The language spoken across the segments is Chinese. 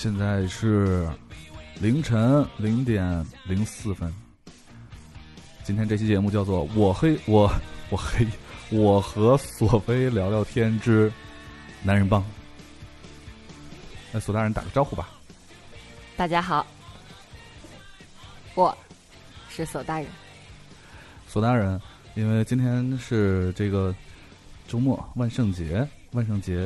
现在是凌晨零点零四分。今天这期节目叫做《我黑我我黑我和索菲聊聊天之男人帮》。那索大人打个招呼吧。大家好，我是索大人。索大人，因为今天是这个周末，万圣节，万圣节，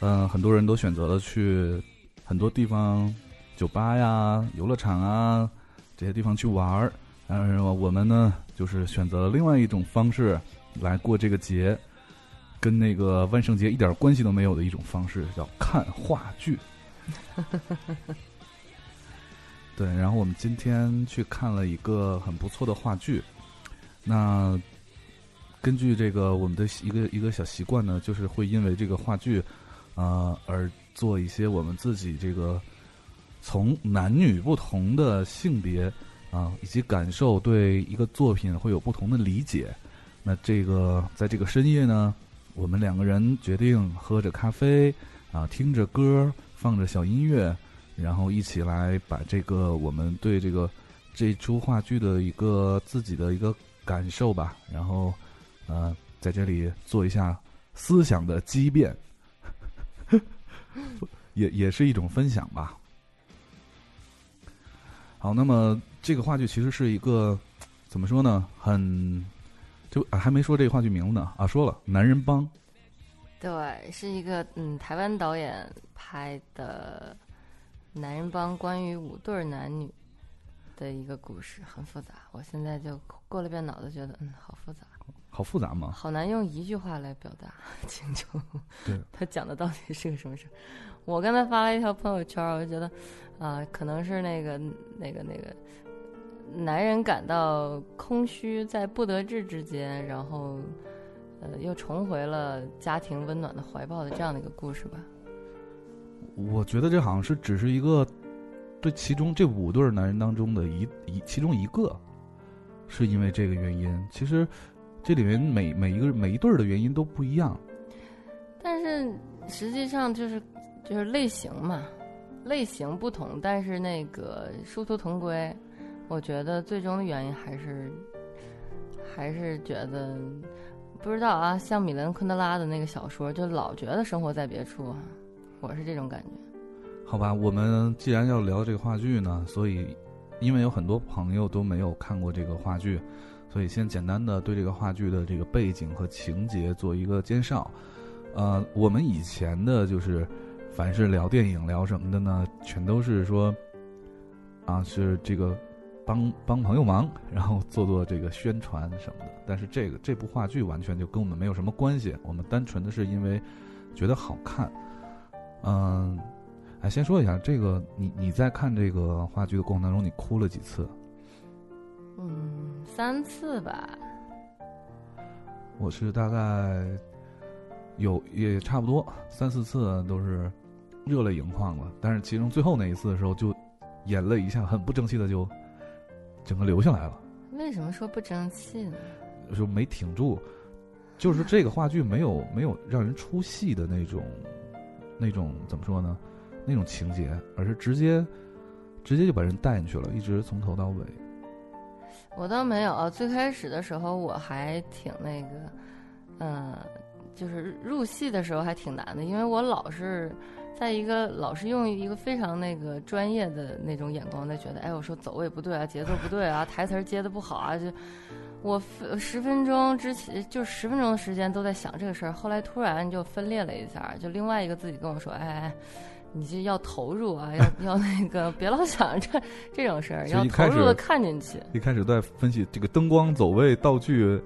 嗯，很多人都选择了去很多地方，酒吧呀、游乐场啊这些地方去玩儿。但是我们呢，就是选择了另外一种方式来过这个节，跟那个万圣节一点关系都没有的一种方式，叫看话剧。对，然后我们今天去看了一个很不错的话剧。那根据这个我们的一个一个小习惯呢，就是会因为这个话剧，呃，而做一些我们自己这个从男女不同的性别啊以及感受对一个作品会有不同的理解。那这个在这个深夜呢，我们两个人决定喝着咖啡啊，听着歌，放着小音乐，然后一起来把这个我们对这个这出话剧的一个自己的一个。感受吧，然后，呃，在这里做一下思想的激变，也也是一种分享吧。好，那么这个话剧其实是一个怎么说呢？很就还没说这个话剧名字呢啊，说了《男人帮》。对，是一个嗯台湾导演拍的《男人帮》，关于五对男女。的一个故事很复杂，我现在就过了遍脑子，觉得嗯，好复杂，好复杂吗？好难用一句话来表达清楚。对，他讲的到底是个什么事儿？我刚才发了一条朋友圈，我就觉得啊，可能是那个那个那个男人感到空虚，在不得志之间，然后呃，又重回了家庭温暖的怀抱的这样的一个故事吧。我觉得这好像是只是一个。对，其中这五对男人当中的一一其中一个，是因为这个原因。其实，这里面每每一个每一对儿的原因都不一样。但是实际上就是就是类型嘛，类型不同，但是那个殊途同归。我觉得最终的原因还是还是觉得不知道啊，像米兰昆德拉的那个小说，就老觉得生活在别处，我是这种感觉。好吧，我们既然要聊这个话剧呢，所以因为有很多朋友都没有看过这个话剧，所以先简单的对这个话剧的这个背景和情节做一个介绍。呃，我们以前的就是，凡是聊电影聊什么的呢，全都是说，啊，是这个帮帮朋友忙，然后做做这个宣传什么的。但是这个这部话剧完全就跟我们没有什么关系，我们单纯的是因为觉得好看，嗯。哎，先说一下这个，你你在看这个话剧的过程当中，你哭了几次？嗯，三次吧。我是大概有也差不多三四次都是热泪盈眶了，但是其中最后那一次的时候，就眼泪一下很不争气的就整个流下来了。为什么说不争气呢？就没挺住，就是这个话剧没有没有让人出戏的那种那种怎么说呢？那种情节，而是直接，直接就把人带进去了，一直从头到尾。我倒没有，最开始的时候我还挺那个，嗯，就是入戏的时候还挺难的，因为我老是在一个老是用一个非常那个专业的那种眼光在觉得，哎，我说走位不对啊，节奏不对啊，台词接的不好啊，就我十分钟之前就十分钟的时间都在想这个事儿，后来突然就分裂了一下，就另外一个自己跟我说，哎。你这要投入啊，要 要那个，别老想这这种事儿，要投入的看进去。一开始在分析这个灯光走位、道具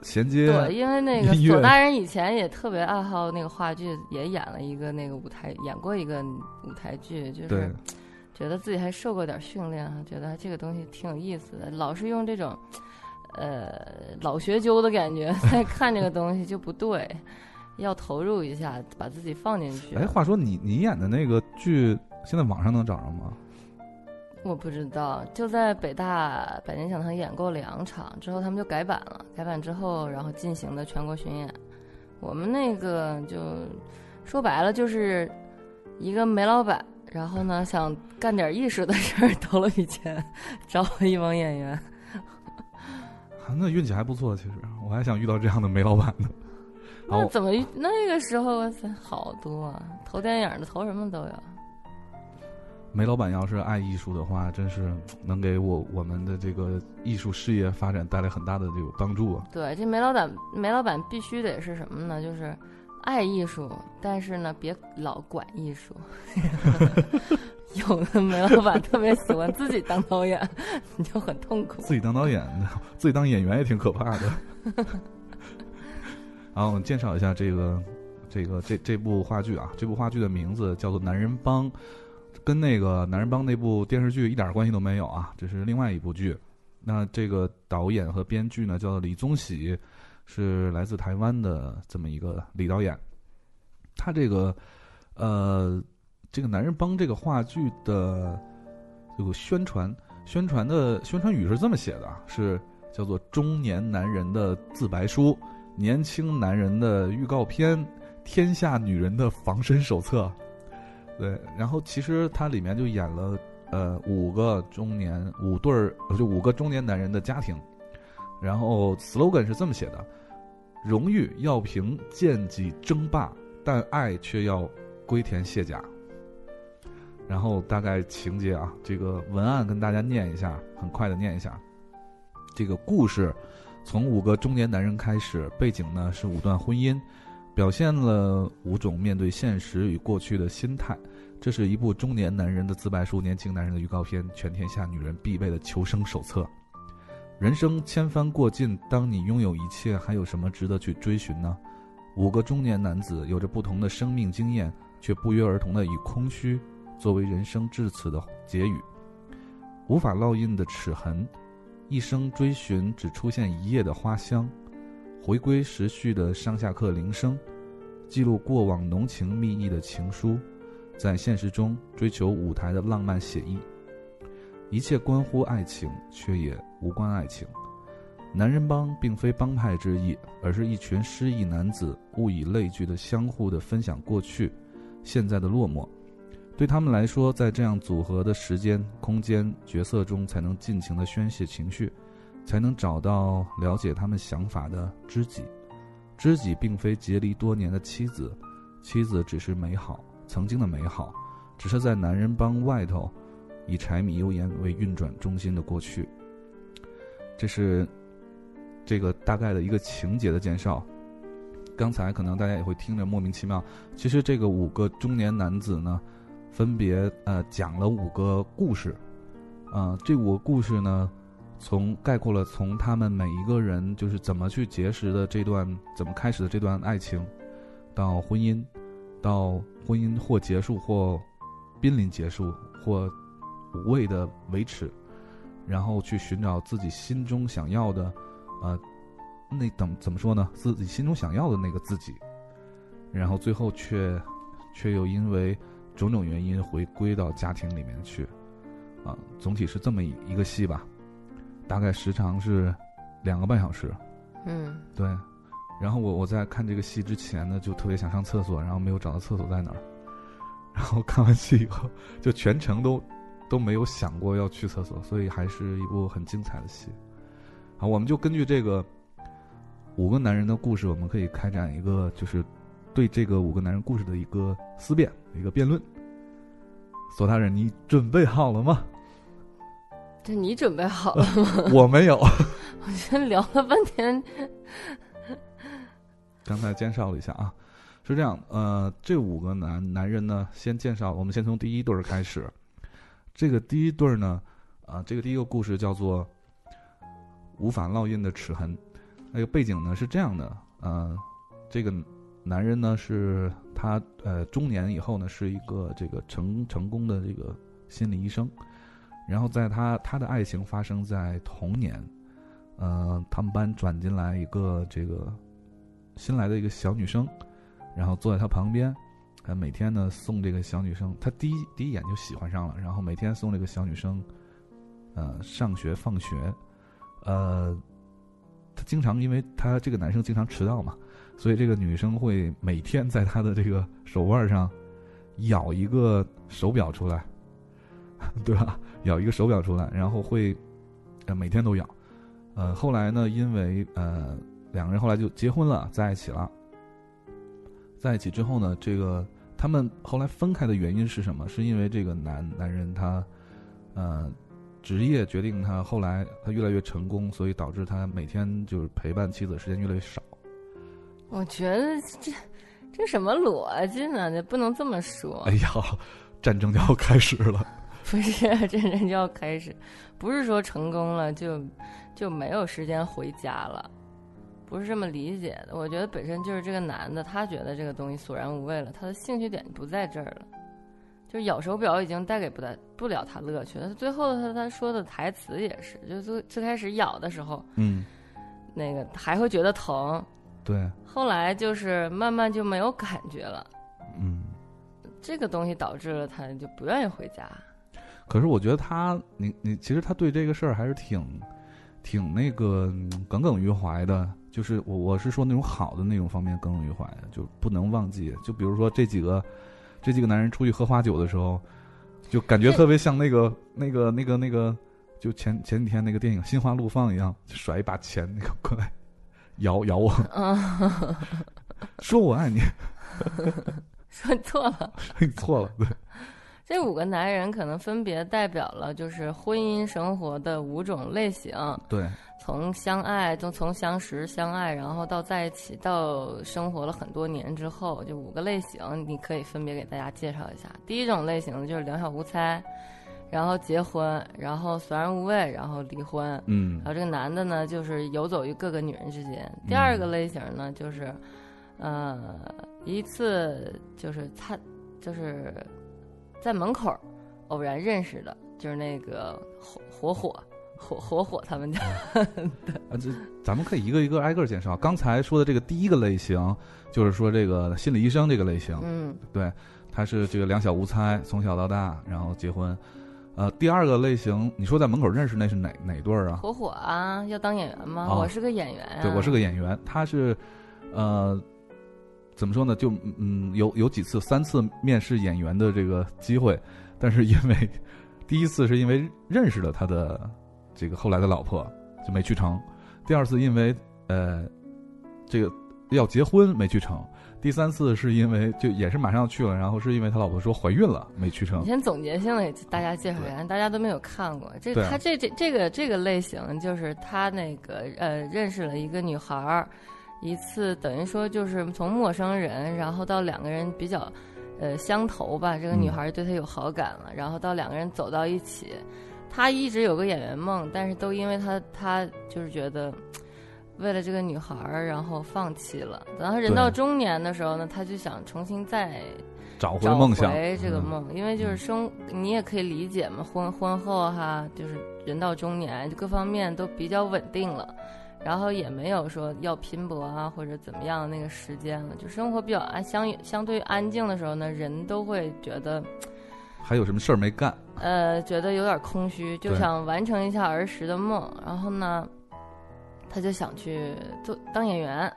衔接。对，因为那个左大人以前也特别爱好那个话剧，也演了一个那个舞台，演过一个舞台剧，就是觉得自己还受过点训练啊，觉得这个东西挺有意思的。老是用这种呃老学究的感觉 在看这个东西就不对。要投入一下，把自己放进去。哎，话说你你演的那个剧，现在网上能找着吗？我不知道，就在北大百年讲堂演过两场，之后他们就改版了。改版之后，然后进行的全国巡演。我们那个就说白了，就是一个煤老板然后呢，想干点艺术的事儿，投了笔钱，找了一帮演员。那运气还不错，其实我还想遇到这样的煤老板呢。那怎么那个时候哇塞，好多啊！投电影的，投什么都有。梅老板要是爱艺术的话，真是能给我我们的这个艺术事业发展带来很大的这个帮助啊。对，这梅老板，梅老板必须得是什么呢？就是爱艺术，但是呢，别老管艺术。有的梅老板特别喜欢自己当导演，你就很痛苦。自己当导演，自己当演员也挺可怕的。然后我们介绍一下这个，这个这这部话剧啊，这部话剧的名字叫做《男人帮》，跟那个《男人帮》那部电视剧一点关系都没有啊，这是另外一部剧。那这个导演和编剧呢，叫李宗喜，是来自台湾的这么一个李导演。他这个，呃。这个男人帮这个话剧的这个宣传，宣传的宣传语是这么写的啊，是叫做“中年男人的自白书，年轻男人的预告片，天下女人的防身手册”。对，然后其实它里面就演了呃五个中年五对儿，就五个中年男人的家庭，然后 slogan 是这么写的：“荣誉要凭剑戟争霸，但爱却要归田卸甲。”然后大概情节啊，这个文案跟大家念一下，很快的念一下。这个故事从五个中年男人开始，背景呢是五段婚姻，表现了五种面对现实与过去的心态。这是一部中年男人的自白书，年轻男人的预告片，全天下女人必备的求生手册。人生千帆过尽，当你拥有一切，还有什么值得去追寻呢？五个中年男子有着不同的生命经验，却不约而同的以空虚。作为人生至此的结语，无法烙印的齿痕，一生追寻只出现一夜的花香，回归时序的上下课铃声，记录过往浓情蜜意的情书，在现实中追求舞台的浪漫写意，一切关乎爱情，却也无关爱情。男人帮并非帮派之意，而是一群失意男子物以类聚的相互的分享过去、现在的落寞。对他们来说，在这样组合的时间、空间、角色中，才能尽情的宣泄情绪，才能找到了解他们想法的知己。知己并非结离多年的妻子，妻子只是美好，曾经的美好，只是在男人帮外头，以柴米油盐为运转中心的过去。这是这个大概的一个情节的介绍。刚才可能大家也会听着莫名其妙，其实这个五个中年男子呢。分别呃讲了五个故事，啊，这五个故事呢，从概括了从他们每一个人就是怎么去结识的这段，怎么开始的这段爱情，到婚姻，到婚姻或结束或濒临结束或无谓的维持，然后去寻找自己心中想要的，呃，那等怎么说呢？自己心中想要的那个自己，然后最后却却又因为。种种原因回归到家庭里面去，啊，总体是这么一一个戏吧，大概时长是两个半小时。嗯，对。然后我我在看这个戏之前呢，就特别想上厕所，然后没有找到厕所在哪儿。然后看完戏以后，就全程都都没有想过要去厕所，所以还是一部很精彩的戏。好，我们就根据这个五个男人的故事，我们可以开展一个就是对这个五个男人故事的一个思辨。一个辩论，索大人，你准备好了吗？这你准备好了吗？我没有。我先聊了半天。刚才介绍了一下啊，是这样，呃，这五个男男人呢，先介绍，我们先从第一对儿开始。这个第一对儿呢，啊，这个第一个故事叫做无法烙印的齿痕。那个背景呢是这样的，呃，这个。男人呢是他呃中年以后呢是一个这个成成功的这个心理医生，然后在他他的爱情发生在童年，呃他们班转进来一个这个新来的一个小女生，然后坐在他旁边，呃每天呢送这个小女生，他第一第一眼就喜欢上了，然后每天送这个小女生，呃上学放学，呃他经常因为他这个男生经常迟到嘛。所以这个女生会每天在他的这个手腕上咬一个手表出来，对吧？咬一个手表出来，然后会呃每天都咬。呃，后来呢，因为呃两个人后来就结婚了，在一起了。在一起之后呢，这个他们后来分开的原因是什么？是因为这个男男人他呃职业决定他后来他越来越成功，所以导致他每天就是陪伴妻子时间越来越少。我觉得这这什么逻辑呢？这不能这么说。哎呀，战争就要开始了。不是，战争就要开始，不是说成功了就就没有时间回家了，不是这么理解的。我觉得本身就是这个男的，他觉得这个东西索然无味了，他的兴趣点不在这儿了。就是咬手表已经带给不带不了他乐趣了。他最后他他说的台词也是，就最最开始咬的时候，嗯，那个还会觉得疼，对，后来就是慢慢就没有感觉了。嗯。这个东西导致了他就不愿意回家。可是我觉得他，你你其实他对这个事儿还是挺，挺那个耿耿于怀的。就是我我是说那种好的那种方面耿耿于怀，就不能忘记。就比如说这几个，这几个男人出去喝花酒的时候，就感觉特别像那个那个那个那个，就前前几天那个电影《心花怒放》一样，甩一把钱那个过来，咬咬我，说我爱你，说错了，说你错了，对。这五个男人可能分别代表了就是婚姻生活的五种类型。对，从相爱，从从相识、相爱，然后到在一起，到生活了很多年之后，就五个类型，你可以分别给大家介绍一下。第一种类型就是两小无猜，然后结婚，然后索然无味，然后离婚。嗯。然后这个男的呢，就是游走于各个女人之间。第二个类型呢，就是，呃，一次就是他就是。在门口偶然认识的，就是那个火火火火火火他们家。啊，这咱们可以一个一个挨个介绍。刚才说的这个第一个类型，就是说这个心理医生这个类型。嗯，对，他是这个两小无猜，从小到大，然后结婚。呃，第二个类型，你说在门口认识那是哪哪对儿啊？火火啊，要当演员吗？我是个演员啊。对，我是个演员。他是，呃。怎么说呢？就嗯，有有几次，三次面试演员的这个机会，但是因为第一次是因为认识了他的这个后来的老婆，就没去成；第二次因为呃这个要结婚没去成；第三次是因为就也是马上要去了，然后是因为他老婆说怀孕了没去成。你先总结性的给大家介绍一下，大家都没有看过这他这这这个这个类型，就是他那个呃认识了一个女孩儿。一次等于说就是从陌生人，然后到两个人比较，呃相投吧。这个女孩对他有好感了，然后到两个人走到一起。他一直有个演员梦，但是都因为他他就是觉得，为了这个女孩儿然后放弃了。等他人到中年的时候呢，他就想重新再找回梦想，这个梦，因为就是生你也可以理解嘛，婚婚后哈，就是人到中年，各方面都比较稳定了。然后也没有说要拼搏啊或者怎么样的那个时间了，就生活比较安相相对安静的时候呢，人都会觉得还有什么事儿没干，呃，觉得有点空虚，就想完成一下儿时的梦。然后呢，他就想去做当演员，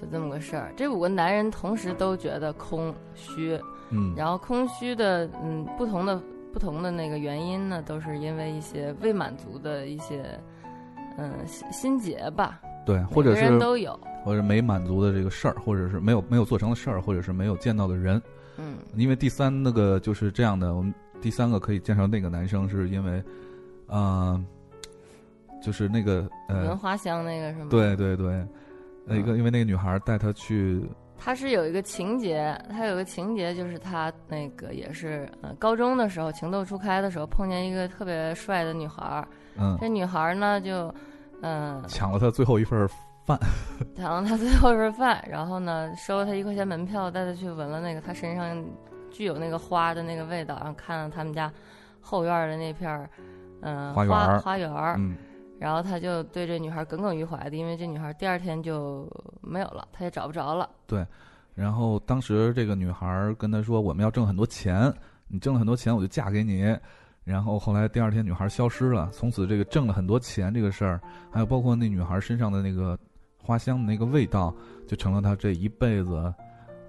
就这么个事儿。这五个男人同时都觉得空虚，嗯，然后空虚的嗯不同的不同的那个原因呢，都是因为一些未满足的一些。嗯，心心结吧，对，或者是都有，或者没满足的这个事儿，或者是没有没有做成的事儿，或者是没有见到的人，嗯，因为第三那个就是这样的，我们第三个可以介绍那个男生，是因为，嗯，就是那个呃，闻花香那个是吗？对对对，那个因为那个女孩带他去，他是有一个情节，他有个情节就是他那个也是呃高中的时候情窦初开的时候碰见一个特别帅的女孩。嗯，这女孩呢就，嗯，抢了他最后一份饭，抢了他最后一份饭，然后呢收了他一块钱门票，带他去闻了那个他身上具有那个花的那个味道，然后看了他们家后院的那片嗯花园花园嗯，然后他就对这女孩耿耿于怀的，因为这女孩第二天就没有了，他也找不着了。对，然后当时这个女孩跟他说：“我们要挣很多钱，你挣了很多钱，我就嫁给你。”然后后来第二天女孩消失了，从此这个挣了很多钱这个事儿，还有包括那女孩身上的那个花香的那个味道，就成了他这一辈子，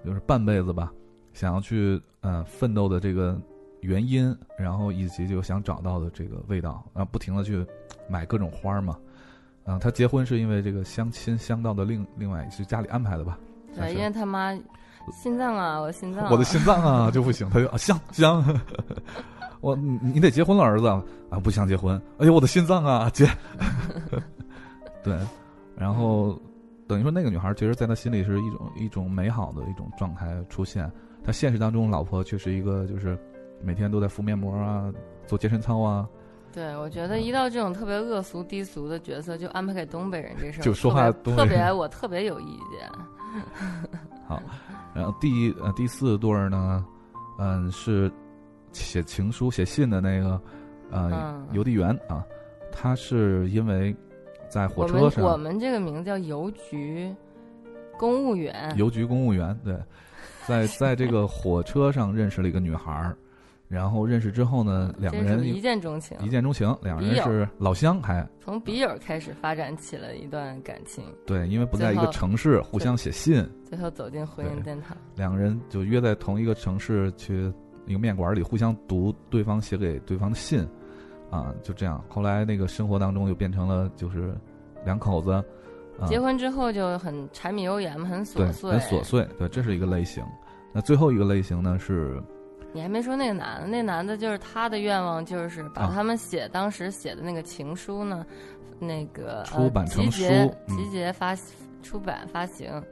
就是半辈子吧，想要去呃奋斗的这个原因，然后以及就想找到的这个味道，然后不停的去买各种花儿嘛。啊，他结婚是因为这个相亲相到的另另外是家里安排的吧？对，因为他妈心脏啊，我心脏啊、我的心脏啊就不行，他就 啊香香，我你你得结婚了，儿子。啊不想结婚，哎呦我的心脏啊姐，对，然后等于说那个女孩其实在他心里是一种一种美好的一种状态出现，他现实当中老婆却是一个就是每天都在敷面膜啊，做健身操啊，对，我觉得一到这种特别恶俗低俗的角色，就安排给东北人这事儿，就说话特别我特别有意见。好，然后第呃第四对儿呢，嗯是写情书写信的那个呃嗯邮递员啊，他是因为在火我们我们这个名字叫邮局公务员，邮局公务员对，在在这个火车上认识了一个女孩儿，然后认识之后呢，两个人一见钟情，一见钟情，两个人是老乡还从笔友开始发展起了一段感情，对，因为不在一个城市，互相写信，最后走进婚姻殿堂。两个人就约在同一个城市去一个面馆里互相读对方写给对方的信，啊，就这样。后来那个生活当中就变成了就是两口子，啊，结婚之后就很柴米油盐嘛，很琐，碎，很琐。碎，对，这是一个类型。那最后一个类型呢是你还没说那个男的，那男的就是他的愿望就是把啊他们写、当时写的那个情书呢，那个出版成呃、集结书嗯集结发出版发行。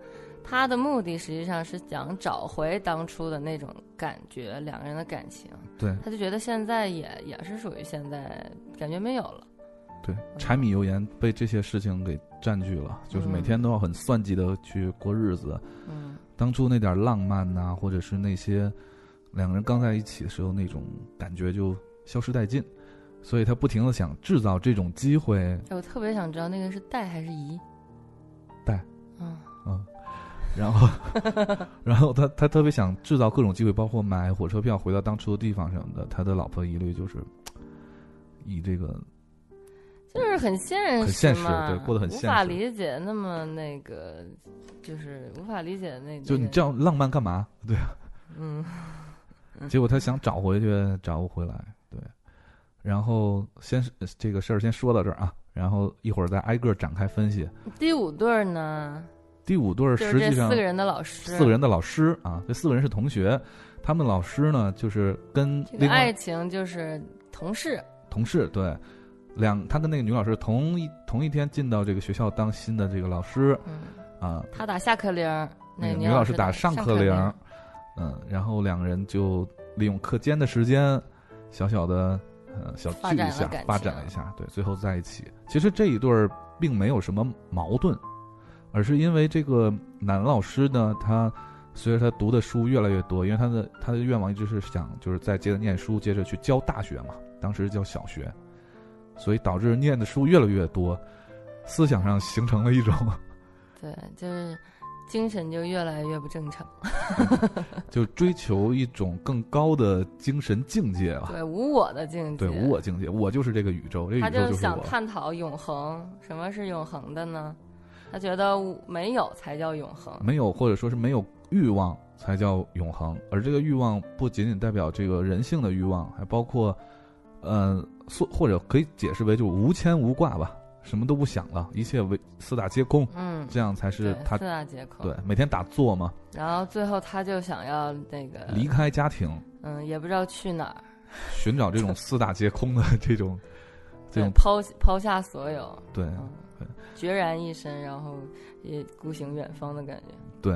他的目的实际上是想找回当初的那种感觉，两个人的感情。对他就觉得现在也也是属于现在感觉没有了。对柴米油盐被这些事情给占据了，就是每嗯天都要很算计的去过日子。嗯，当初那点浪漫呐、或者是那些两个人刚在一起的时候那种感觉就消失殆尽，所以他不停的想制造这种机会，哎我特别想知道那个是带还是姨。带。嗯，嗯，然后，然后他他特别想制造各种机会，包括买火车票回到当初的地方什么的。他的老婆一律就是以这个就是很现实很现实对过得很现实无法理解那么那个，就是无法理解那就你这样浪漫干嘛？对啊，嗯 结果他想找回去，找不回来。对，然后先是这个事儿先说到这儿啊，然后一会儿再挨个展开分析。第五对儿呢，第五对儿实际上四个人的老师，四个人的老师啊，这四个人是同学，他们老师呢就是跟这个爱情就是同事，同事对，两他跟那个女老师同一同一天进到这个学校当新的这个老师。嗯，啊，他打下课铃儿，那个女老师师打上课铃儿铃儿，，嗯，然后两个人就利用课间的时间，小小的呃小聚一下展，发展了一下，对，最后在一起。其实这一对儿并没有什么矛盾，而是因为这个男老师呢，他随着他读的书越来越多，因为他的他的愿望一直是想就是再接着念书，接着去教大学嘛，当时教小学，所以导致念的书越来越多，思想上形成了一种对，就是精神就越来越不正常，就追求一种更高的精神境界吧。对无我的境界，对无我境界，我就是这个宇宙，这宇他宙就是想。探讨永恒，什么是永恒的呢？他觉得没有才叫永恒。没有或者说是没有欲望才叫永恒，而这个欲望不仅仅代表这个人性的欲望，还包括，呃，或或者可以解释为就是无牵无挂吧，什么都不想了，一切为四大皆空，嗯，这样才是他四大皆空。对每天打坐嘛，然后最后他就想要那个离开家庭，嗯，也不知道去哪儿，寻找这种四大皆空的这种 这种抛抛下所有，对嗯对，决然一身，然后也孤行远方的感觉。对，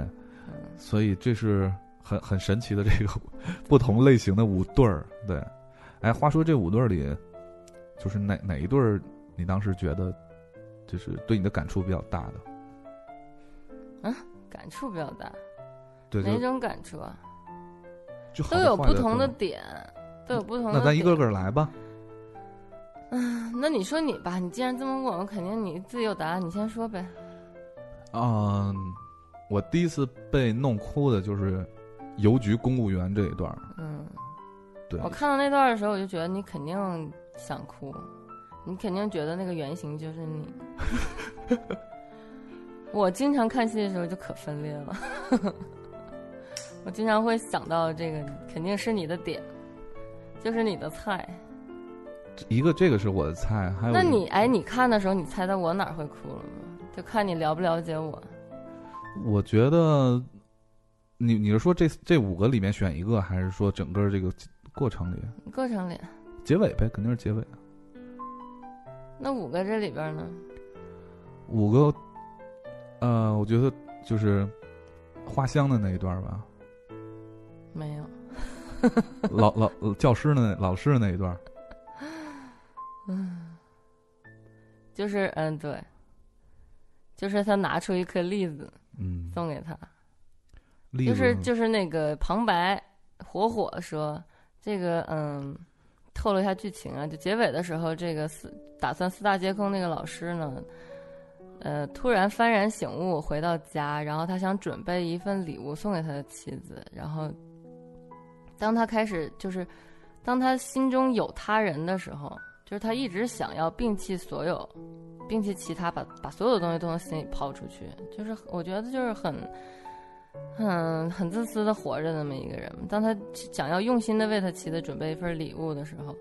嗯，所以这是很很神奇的这个 不同类型的五对儿。对，哎，话说这五对儿里，就是哪哪一对儿你当时觉得就是对你的感触比较大的？嗯感触比较大，对，哪种感触啊？就都有不同的点，都有不同的。那咱一个个。来吧。嗯那你说你吧，你既然这么问，我肯定你自己有答案，你先说呗。嗯，我第一次被弄哭的就是邮局公务员这一段。嗯，对我，看到那段的时候，我就觉得你肯定想哭，你肯定觉得那个原型就是你。我经常看戏的时候就可分裂了，我经常会想到这个，肯定是你的点，就是你的菜。一个这个是我的菜，还有那你哎，你看的时候，你猜到我哪儿会哭了吗？就看你了不了解我。我觉得，你你是说这这五个里面选一个，还是说整个这个过程里？过程里。结尾呗，肯定是结尾。那五个这里边呢？五个，呃，我觉得就是花香的那一段吧。没有。老老教师的老师的那一段。嗯。就是嗯，对。就是他拿出一颗栗子，嗯，送给他。就是就是那个旁白火火说这个嗯。透露一下剧情啊，就结尾的时候，这个四打算四大皆空那个老师呢，呃，突然幡然醒悟，回到家，然后他想准备一份礼物送给他的妻子，然后当他开始就是当他心中有他人的时候，就是他一直想要摒弃所有，摒弃其他，把把所有的东西都从心里抛出去，就是我觉得就是很。很很自私的活着那么一个人，当他想要用心的为他妻子准备一份礼物的时候，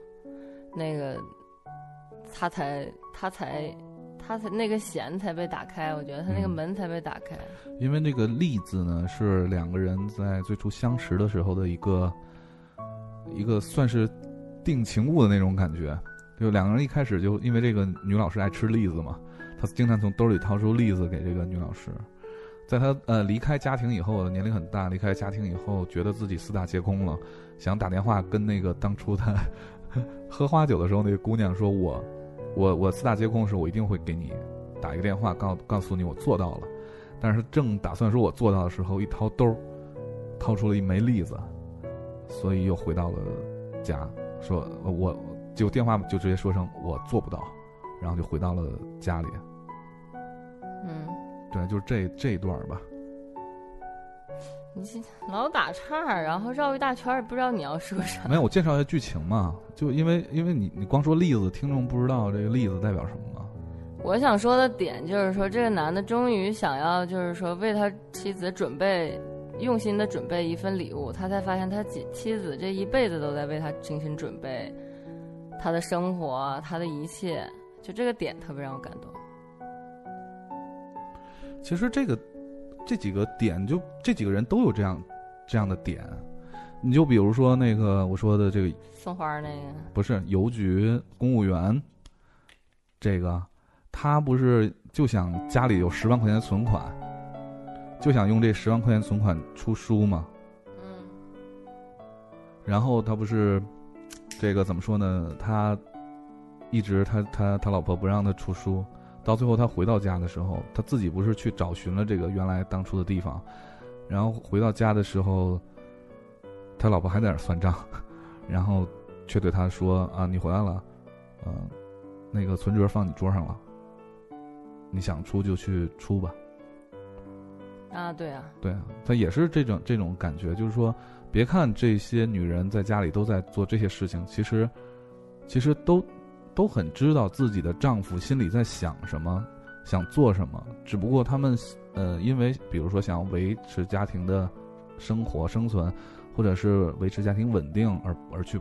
那个他才他才他才那个弦才被打开，我觉得他那个门才被打开。因为那个栗子呢，是两个人在最初相识的时候的一个一个算是定情物的那种感觉，就两个人一开始就因为这个女老师爱吃栗子嘛，他经常从兜里掏出栗子给这个女老师。在他呃离开家庭以后，年龄很大，离开家庭以后，觉得自己四大皆空了，想打电话跟那个当初他 喝花酒的时候那个姑娘说：“我，我我四大皆空的时候，我一定会给你打一个电话，告告诉你我做到了。”但是正打算说我做到的时候，一掏兜，掏出了一枚栗子，所以又回到了家，说我就电话就直接说声我做不到，然后就回到了家里。嗯。对，就是这这一段吧。你 老打岔，然后绕一大圈，也不知道你要说啥。没有，我介绍一下剧情嘛。就因为因为你你光说例子，听众不知道这个例子代表什么嘛。我想说的点就是说，这个男的终于想要，就是说为他妻子准备用心的准备一份礼物，他才发现他妻妻子这一辈子都在为他精心准备他的生活，他的一切。就这个点特别让我感动。其实这个这几个点，就这几个人都有这样这样的点。你就比如说那个我说的这个送花那个，不是邮局公务员，这个他不是就想家里有十万块钱存款，就想用这十万块钱存款出书吗？嗯。然后他不是这个怎么说呢？他一直他他他老婆不让他出书。到最后，他回到家的时候，他自己不是去找寻了这个原来当初的地方，然后回到家的时候，他老婆还在那算账，然后却对他说：“啊，你回来了，嗯，那个存折放你桌上了，你想出就去出吧。”啊，对啊，对啊，他也是这种这种感觉，就是说，别看这些女人在家里都在做这些事情，其实，其实都。都很知道自己的丈夫心里在想什么，想做什么。只不过他们，呃，因为比如说想要维持家庭的生活生存，或者是维持家庭稳定，而而去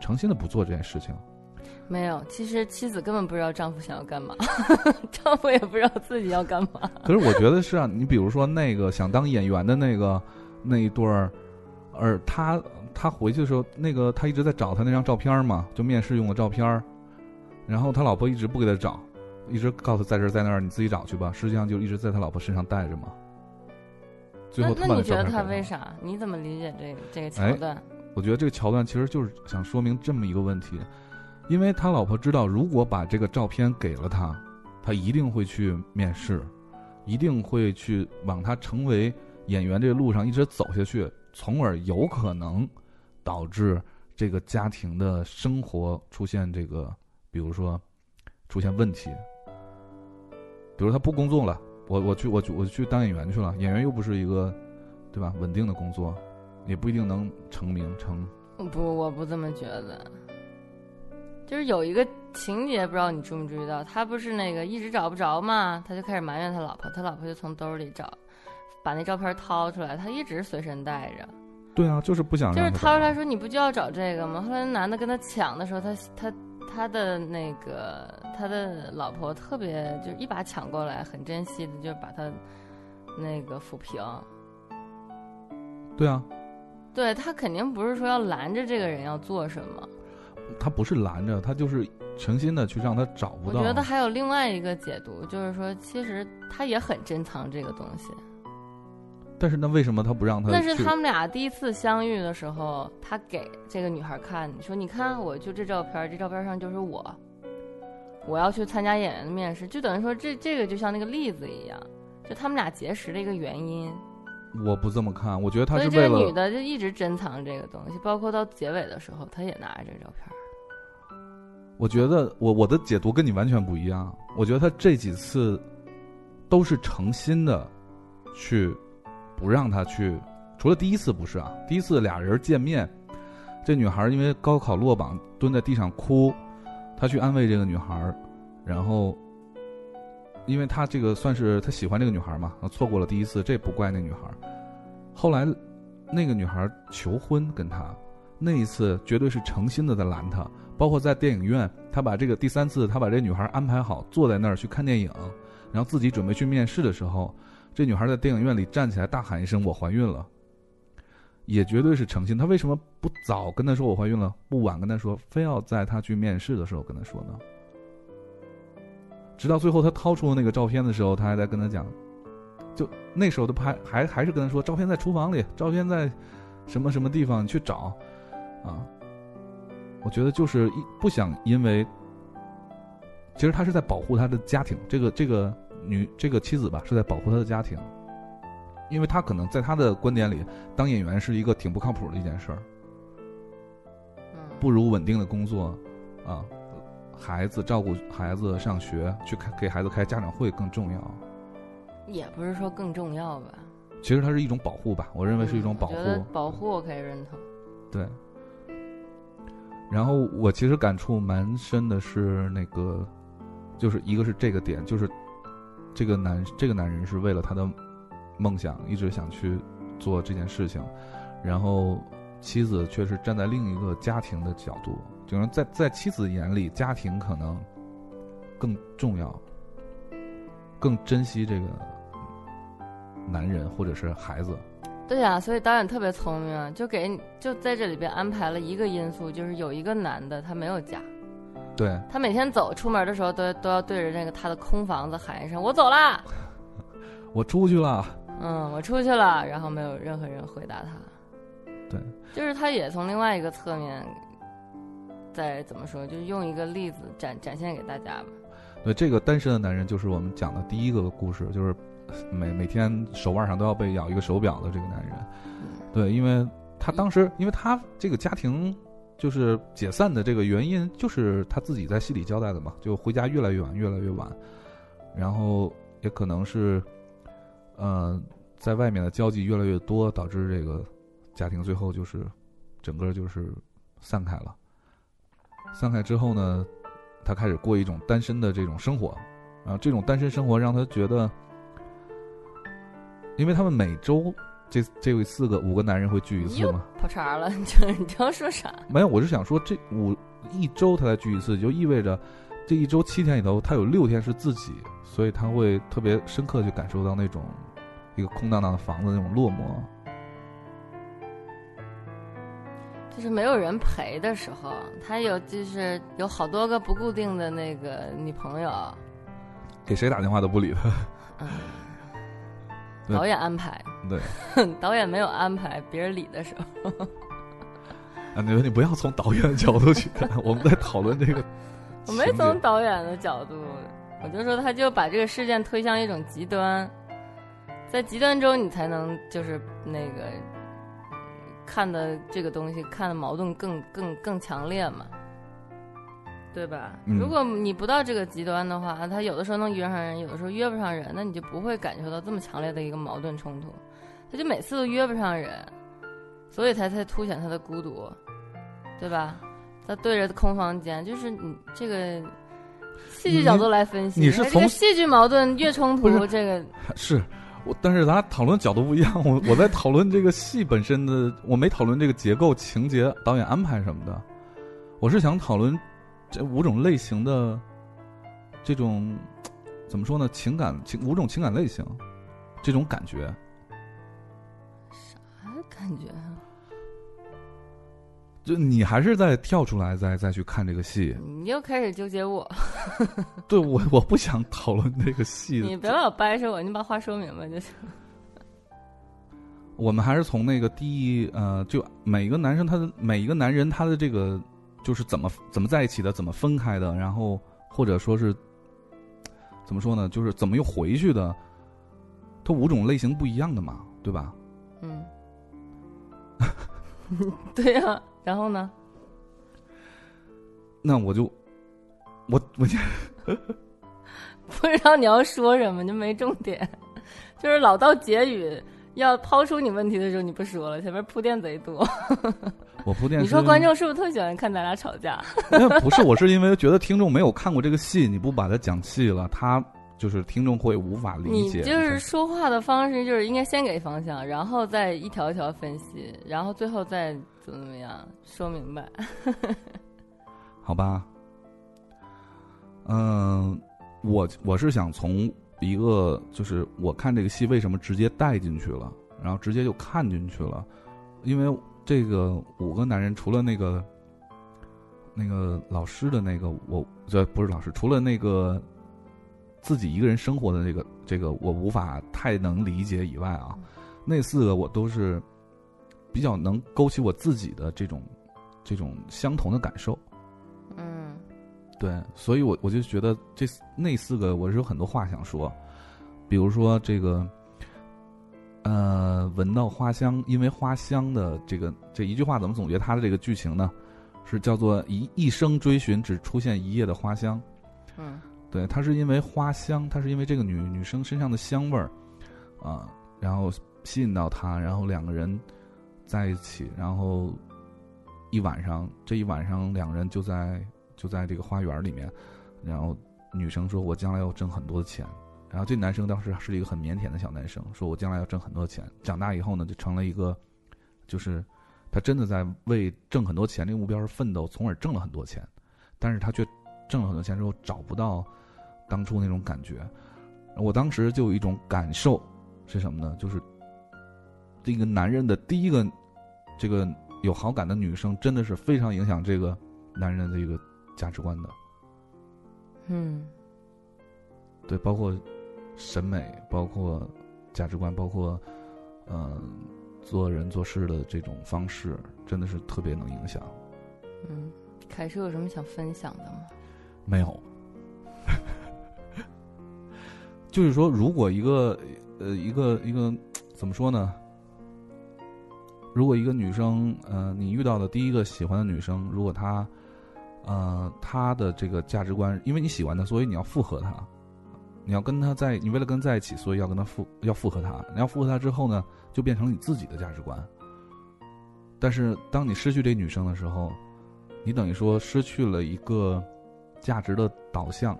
诚心的不做这件事情。没有，其实妻子根本不知道丈夫想要干嘛，丈夫也不知道自己要干嘛。可是我觉得是啊，你比如说那个想当演员的那个那一对儿，而他他回去的时候，那个他一直在找他那张照片嘛，就面试用的照片。然后他老婆一直不给他找，一直告诉在这在那儿你自己找去吧。实际上就一直在他老婆身上带着嘛。最后那你觉得他为啥？你怎么理解这个这个桥段？我觉得这个桥段其实就是想说明这么一个问题，因为他老婆知道，如果把这个照片给了他，他一定会去面试，一定会去往他成为演员这个路上一直走下去，从而有可能导致这个家庭的生活出现这个。比如说，出现问题，比如他不工作了，我我去我去我去当演员去了，演员又不是一个，对吧？稳定的工作，也不一定能成名成。不，我不这么觉得。就是有一个情节，不知道你注没注意到，他不是那个一直找不着嘛，他就开始埋怨他老婆，他老婆就从兜里找，把那照片掏出来，他一直随身带着。对啊，就是不想就是掏出来说你不就要找这个吗？后来那男的跟他抢的时候，他他他的那个他的老婆特别就是一把抢过来，很珍惜的，就是把他那个抚平。对啊，对他肯定不是说要拦着这个人要做什么，他不是拦着，他就是诚心的去让他找不到。我觉得还有另外一个解读，就是说其实他也很珍藏这个东西。但是那为什么他不让他去？那是他们俩第一次相遇的时候，他给这个女孩看，你说你看，我就这照片，这照片上就是我，我要去参加演员的面试，就等于说这这个就像那个例子一样，就他们俩结识的一个原因。我不这么看，我觉得他所以是为这个女的就一直珍藏这个东西，包括到结尾的时候，她也拿着这个照片。我觉得我我的解读跟你完全不一样。我觉得他这几次都是诚心的去不让他去，除了第一次不是啊，第一次俩人见面，这女孩因为高考落榜蹲在地上哭，他去安慰这个女孩，然后因为他这个算是他喜欢这个女孩嘛，错过了第一次，这不怪那女孩。后来那个女孩求婚跟他，那一次绝对是诚心的在拦他。包括在电影院，他把这个第三次，他把这女孩安排好，坐在那儿去看电影，然后自己准备去面试的时候，这女孩在电影院里站起来大喊一声“我怀孕了”，也绝对是诚心。她为什么不早跟他说我怀孕了，不晚跟他说，非要在他去面试的时候跟他说呢？直到最后他掏出那个照片的时候，他还在跟他讲，就那时候他拍还还是跟他说，照片在厨房里，照片在什么什么地方，去找，啊。我觉得就是一不想因为，其实他是在保护他的家庭，这个这个女这个妻子吧是在保护他的家庭，因为他可能在他的观点里，当演员是一个挺不靠谱的一件事儿，嗯，不如稳定的工作，啊，孩子照顾孩子上学，去开给孩子开家长会更重要。也不是说更重要吧。其实它是一种保护吧，我认为是一种保护。保护我可以认同。对。然后我其实感触蛮深的是那个，就是一个是这个点，就是这个男这个男人是为了他的梦想一直想去做这件事情，然后妻子却是站在另一个家庭的角度，就是在在妻子眼里，家庭可能更重要，更珍惜这个男人或者是孩子。对呀、所以导演特别聪明啊，就给就在这里边安排了一个因素，就是有一个男的他没有家，对，他每天走出门的时候都都要对着那个他的空房子喊一声“我走啦”，我出去了。嗯，我出去了，然后没有任何人回答他。对，就是他也从另外一个侧面，再怎么说，就是用一个例子展展现给大家吧。对，这个单身的男人就是我们讲的第一个故事，就是每每天手腕上都要被咬一个手表的这个男人。对，因为他当时，因为他这个家庭就是解散的这个原因，就是他自己在戏里交代的嘛，就回家越来越晚，越来越晚，然后也可能是，呃，在外面的交际越来越多，导致这个家庭最后就是整个就是散开了。散开之后呢，他开始过一种单身的这种生活，啊，这种单身生活让他觉得，因为他们每周这这位四个五个男人会聚一次又嘛，跑茬了，你这你要说啥？没有，我是想说这五一周他才聚一次，就意味着这一周七天里头，他有六天是自己，所以他会特别深刻地去感受到那种一个空荡荡的房子那种落寞。就是没有人陪的时候，他有就是有好多个不固定的那个女朋友，给谁打电话都不理他。导演安排，对，导演没有安排，别人理的时候，啊，你你不要从导演的角度去看，我们在讨论这个 我没从导演的角度，我就说他就把这个事件推向一种极端，在极端中你才能就是那个看的这个东西看的矛盾更更更强烈嘛，对吧？嗯如果你不到这个极端的话，他有的时候能约上人，有的时候约不上人，那你就不会感受到这么强烈的一个矛盾冲突，他就每次都约不上人，所以才才凸显他的孤独，对吧？他对着空房间，就是你这个戏剧角度来分析，你是从戏剧矛盾越冲突，这个是，我但是咱俩讨论角度不一样，我 我在讨论这个戏本身的，我没讨论这个结构、情节、导演安排什么的，我是想讨论这五种类型的这种怎么说呢？情感情五种情感类型，这种感觉。啥感觉啊？就你还是在跳出来，再再去看这个戏。你又开始纠结我，对我我不想讨论这个戏。你别老掰扯我，你把话说明白就行。我们还是从那个第一呃，就每一个男生他的每一个男人他的这个就是怎么怎么在一起的，怎么分开的，然后或者说是怎么说呢，就是怎么又回去的，它五种类型不一样的嘛，对吧？嗯，对呀、然后呢？那我就我我就不知道你要说什么，就没重点，就是老到结语要抛出你问题的时候你不说了，前面铺垫贼多。我铺垫。你说观众是不是特喜欢看咱俩吵架？不是，我是因为觉得听众没有看过这个戏，你不把它讲细了，他就是听众会无法理解你解。就是说话的方式，就是应该先给方向，然后再一条一条分析，然后最后再怎么怎么样说明白。好吧，嗯，我我是想从一个就是我看这个戏为什么直接带进去了，然后直接就看进去了，因为这个五个男人除了那个那个老师的那个我这不是老师，除了那个自己一个人生活的这个这个我无法太能理解以外啊，那四个我都是比较能勾起我自己的这种这种相同的感受。嗯对，所以我我就觉得这那四个我是有很多话想说，比如说这个，呃，闻到花香，因为花香的这个这一句话怎么总结它的这个剧情呢？是叫做一一生追寻只出现一夜的花香。嗯对，它是因为花香，它是因为这个女女生身上的香味儿，啊，然后吸引到他，然后两个人在一起，然后一晚上，这一晚上两人就在就在这个花园里面，然后女生说：“我将来要挣很多的钱。”然后这男生当时是一个很腼腆的小男生，说：“我将来要挣很多钱。”长大以后呢，就成了一个，就是他真的在为挣很多钱这个目标而奋斗，从而挣了很多钱，但是他却挣了很多钱之后找不到当初那种感觉。我当时就有一种感受是什么呢？就是这个男人的第一个这个有好感的女生，真的是非常影响这个男人的一个价值观的。嗯对，包括审美，包括价值观，包括嗯、呃做人做事的这种方式，真的是特别能影响。嗯，凯叔有什么想分享的吗？没有，就是说，如果一个呃一个一个怎么说呢？如果一个女生，呃，你遇到的第一个喜欢的女生，如果她，呃，他的这个价值观，因为你喜欢他，所以你要附和他，你要跟他在，你为了跟在一起，所以要跟他附，要附和他。你要附和他之后呢，就变成你自己的价值观。但是当你失去这女生的时候，你等于说失去了一个价值的导向，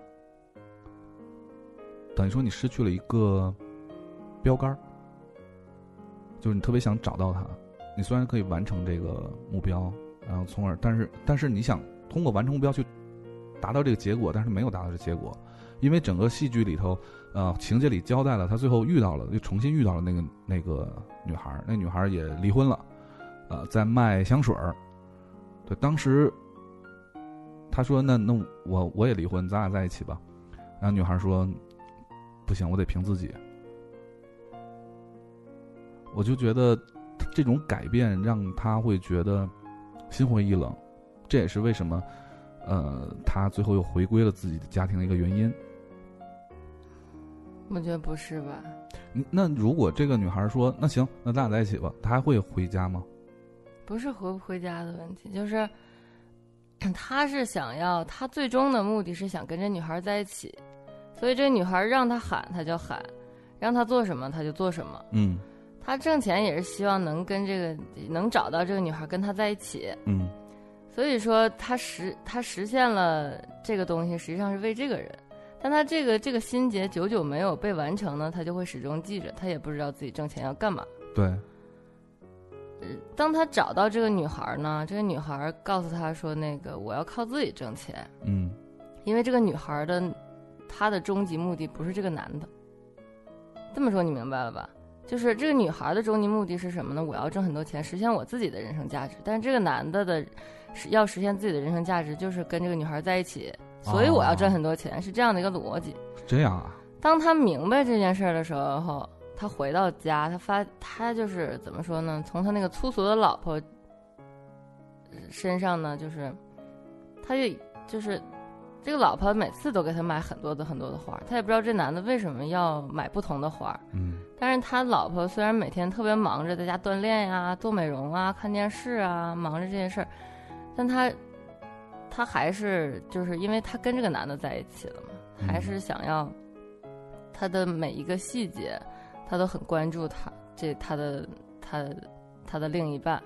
等于说你失去了一个标杆儿，就是你特别想找到他。你虽然可以完成这个目标，然后从而，但是但是你想通过完成目标去达到这个结果，但是没有达到这结果，因为整个戏剧里头，呃，情节里交代了他最后遇到了，又重新遇到了那个那个女孩，那女孩也离婚了，呃，在卖香水儿。对，当时他说：“那那我我也离婚，咱俩在一起吧。”然后女孩说：“不行，我得凭自己。”我就觉得这种改变让他会觉得心灰意冷，这也是为什么，呃，他最后又回归了自己的家庭的一个原因。我觉得不是吧？嗯那如果这个女孩说：“那行，那咱俩在一起吧。”他还会回家吗？不是回不回家的问题，就是 他是想要，他最终的目的是想跟这女孩在一起，所以这女孩让他喊他就喊，让他做什么他就做什么。嗯他挣钱也是希望能跟这个能找到这个女孩跟他在一起，嗯所以说他实他实现了这个东西，实际上是为这个人。但他这个这个心结久久没有被完成呢，他就会始终记着，他也不知道自己挣钱要干嘛。对，当他找到这个女孩呢，这个女孩告诉他说：“那个我要靠自己挣钱，嗯因为这个女孩的她的终极目的不是这个男的。”这么说你明白了吧？就是这个女孩的终极目的是什么呢？我要挣很多钱，实现我自己的人生价值。但是这个男的的是要实现自己的人生价值，就是跟这个女孩在一起，所以我要赚很多钱，是这样的一个逻辑。是这样啊，当他明白这件事儿的时候，他回到家，他发他就是怎么说呢？从他那个粗俗的老婆呃身上呢，就是他就就是这个老婆每次都给他买很多的很多的花，他也不知道这男的为什么要买不同的花。嗯但是他老婆虽然每天特别忙着在家锻炼呀、做美容啊、看电视啊，忙着这些事儿，但他他还是就是因为他跟这个男的在一起了嘛，嗯还是想要他的每一个细节，他都很关注他这他的他他的另一半，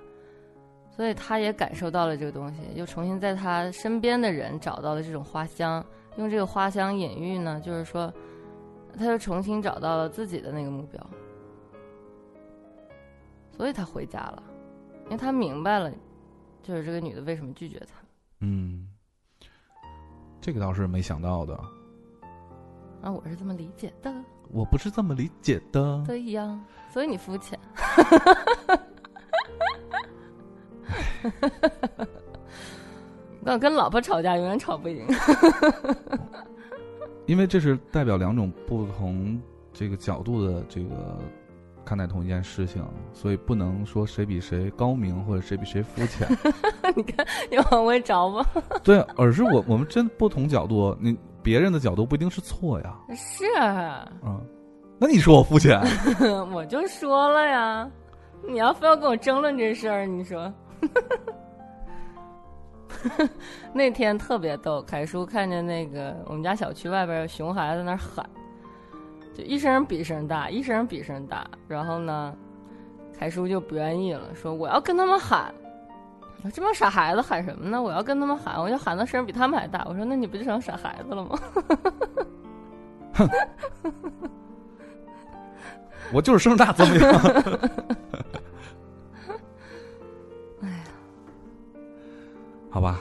所以他也感受到了这个东西，又重新在他身边的人找到了这种花香，用这个花香隐喻呢，就是说，他又重新找到了自己的那个目标，所以他回家了，因为他明白了，就是这个女的为什么拒绝他。嗯，这个倒是没想到的，啊，我是这么理解的，我不是这么理解的。对呀，所以你肤浅。我跟老婆吵架永远吵不赢。因为这是代表两种不同这个角度的这个看待同一件事情，所以不能说谁比谁高明或者谁比谁肤浅。你看，你往回找吧。对，而是我我们真不同角度，你别人的角度不一定是错呀。是啊，嗯，那你说我肤浅？我就说了呀，你要非要跟我争论这事儿，你说。那天特别逗，凯叔看见那个我们家小区外边有熊孩子在那喊，就一声比一声大，一声比一声大。然后呢，凯叔就不愿意了，说我要跟他们喊。这帮傻孩子喊什么呢？我要跟他们喊，我就喊的声比他们还大。我说那你不就成傻孩子了吗？我就是声大怎么样？哎呀，好吧。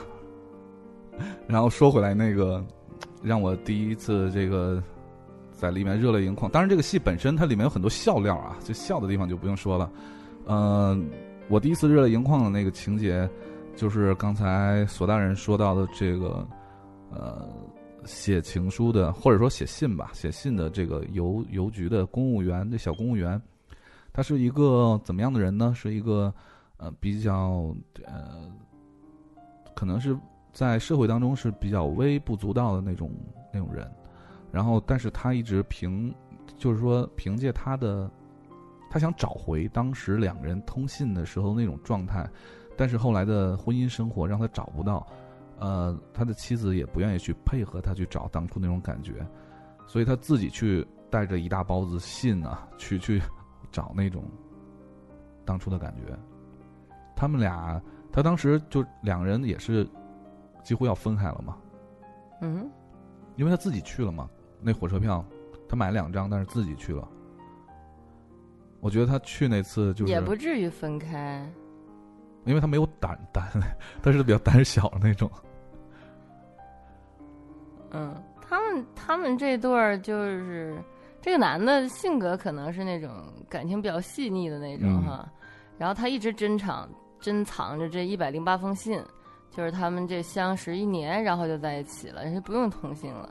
然后说回来，那个让我第一次这个在里面热泪盈眶。当然，这个戏本身它里面有很多笑料啊，就笑的地方就不用说了。嗯、我第一次热泪盈眶的那个情节，就是刚才索大人说到的这个，呃，写情书的，或者说写信吧，写信的这个邮邮局的公务员，这小公务员，他是一个怎么样的人呢？是一个呃比较呃，可能是在社会当中是比较微不足道的那种那种人，然后但是他一直凭，就是说凭借他的，他想找回当时两个人通信的时候那种状态，但是后来的婚姻生活让他找不到，呃，他的妻子也不愿意去配合他去找当初那种感觉，所以他自己去带着一大包子信啊，去去找那种当初的感觉。他们俩，他当时就两个人也是几乎要分开了嘛，嗯，因为他自己去了嘛，那火车票他买了两张，但是自己去了。我觉得他去那次就是也不至于分开。因为他没有胆胆，他是比较胆小的那种。嗯，他们他们这对儿就是这个男的性格可能是那种感情比较细腻的那种嗯哈，然后他一直珍藏珍藏着这一百零八封信，就是他们这相识一年，然后就在一起了，人家不用通信了。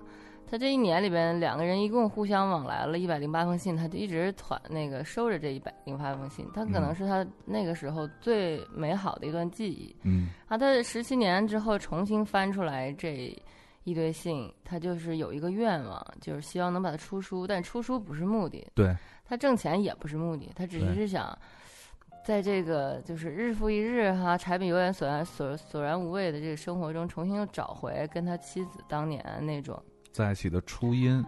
他这一年里边，两个人一共互相往来了一百零八封信，他就一直团那个收着这一百零八封信，他可能嗯。是他那个时候最美好的一段记忆。嗯。啊，他十七年之后重新翻出来这一堆信，他就是有一个愿望，就是希望能把它出书，但出书不是目的，对，他挣钱也不是目的，他只对是想在这个就是日复一日哈柴米油盐索然索索然无味的这个生活中，重新又找回跟他妻子当年那种在一起的初音，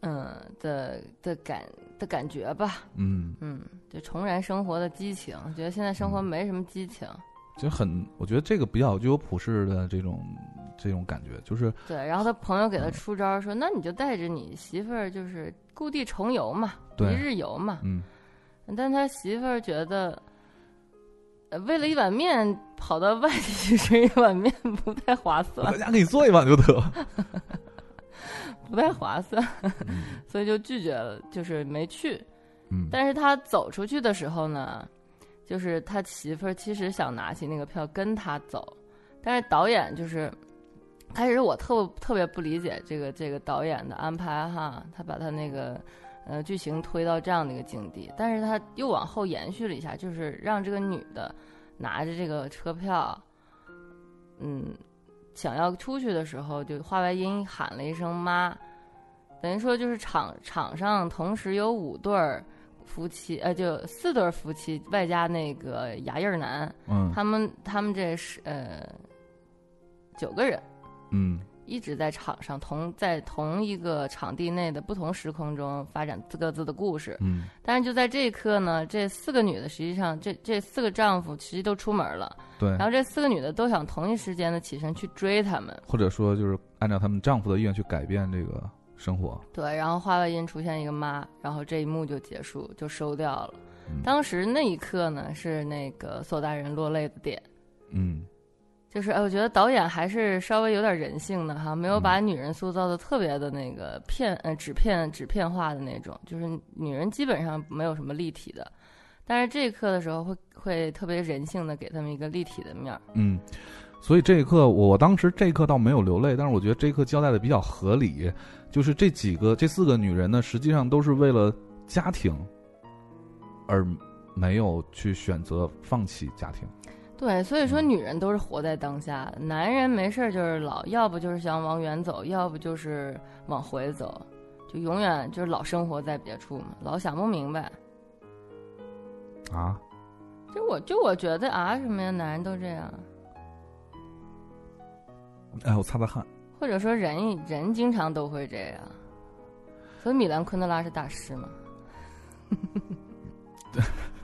嗯的的感的感觉吧，嗯，嗯，就重燃生活的激情，觉得现在生活嗯。没什么激情，就很，我觉得这个比较具有普世的这种这种感觉，就是对。然后他朋友给他嗯。出招说：“那你就带着你媳妇儿，就是故地重游嘛，一对日游嘛。嗯，”但他媳妇儿觉得，呃，为了一碗面跑到外地去吃一碗面不太划算。在，家给你做一碗就得。不太划算，嗯。所以就拒绝了，就是没去。嗯。但是他走出去的时候呢，就是他媳妇儿其实想拿起那个票跟他走，但是导演就是开始我特特别不理解这个这个导演的安排哈，他把他那个呃剧情推到这样的一个境地，但是他又往后延续了一下，就是让这个女的拿着这个车票，嗯，想要出去的时候，就话外音喊了一声妈。等于说就是场场上同时有五对儿夫妻，呃，就四对儿夫妻，外加那个牙印儿男，嗯他们他们这是呃九个人嗯一直在场上同在同一个场地内的不同时空中发展各自的故事，嗯但是就在这一刻呢，这四个女的实际上这这四个丈夫其实都出门了，对然，后这四个女的都想同一时间的起身去追他们，或者说就是按照他们丈夫的意愿去改变这个生活。对，然后话外音出现一个妈，然后这一幕就结束，就收掉了。嗯当时那一刻呢，是那个索大人落泪的点，嗯就是哎，我觉得导演还是稍微有点人性的哈，没有嗯把女人塑造的特别的那个片呃纸片纸片化的那种，就是女人基本上没有什么立体的，但是这一刻的时候会会特别人性的给他们一个立体的面儿。嗯，所以这一刻，我当时这一刻倒没有流泪，但是我觉得这一刻交代的比较合理，就是这几个这四个女人呢，实际上都是为了家庭，而没有去选择放弃家庭。对，所以说嗯女人都是活在当下的，男人没事儿就是老，要不就是想往远走，要不就是往回走，就永远就是老生活在别处嘛，老想不明白。啊，就我就我觉得啊，什么呀，男人都这样，哎，我擦擦汗。或者说人人经常都会这样，所以米兰昆德拉是大师嘛。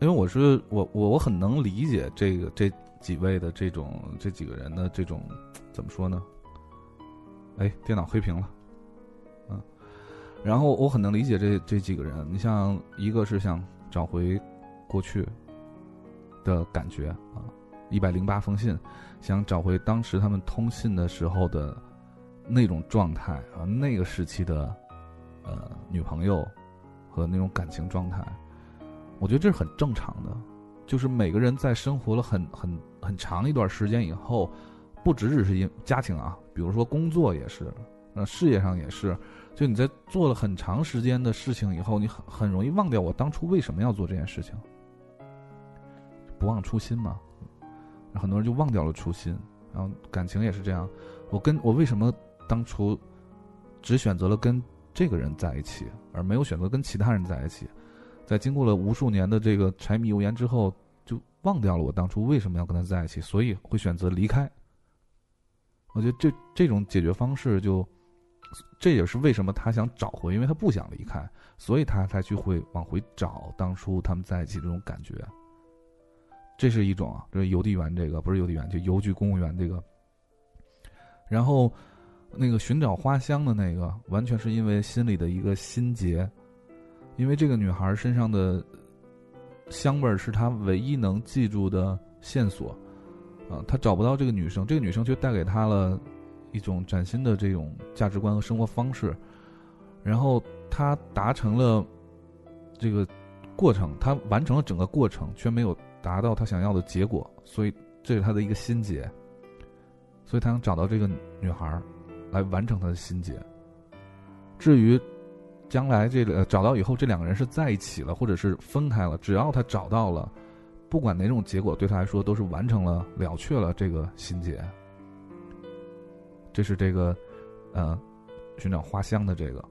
因为我是我我我很能理解这个这几位的这种这几个人的这种怎么说呢？哎，电脑黑屏了，嗯，然后我很能理解这这几个人。你像一个是想找回过去的感觉啊，一百零八封信，想找回当时他们通信的时候的那种状态啊，那个时期的呃女朋友和那种感情状态。我觉得这是很正常的，就是每个人在生活了很很很长一段时间以后，不只只是因家庭啊，比如说工作也是，呃，事业上也是，就你在做了很长时间的事情以后，你很很容易忘掉我当初为什么要做这件事情，不忘初心嘛，很多人就忘掉了初心，然后感情也是这样，我跟我为什么当初只选择了跟这个人在一起，而没有选择跟其他人在一起？在经过了无数年的这个柴米油盐之后，就忘掉了我当初为什么要跟他在一起，所以会选择离开。我觉得这这种解决方式就，这也是为什么他想找回，因为他不想离开，所以他才去会往回找当初他们在一起这种感觉。这是一种啊，这是邮递员这个不是邮递员，就邮局公务员这个。然后，那个寻找花香的那个，完全是因为心里的一个心结。因为这个女孩身上的香味儿是她唯一能记住的线索，啊，她找不到这个女生，这个女生却带给她了一种崭新的这种价值观和生活方式，然后她达成了这个过程，她完成了整个过程，却没有达到她想要的结果，所以这是她的一个心结，所以她想找到这个女孩来完成她的心结。至于。将来这个找到以后，这两个人是在一起了，或者是分开了，只要他找到了，不管哪种结果，对他来说都是完成了、了却了这个心结。这是这个，呃，寻找花香的这个。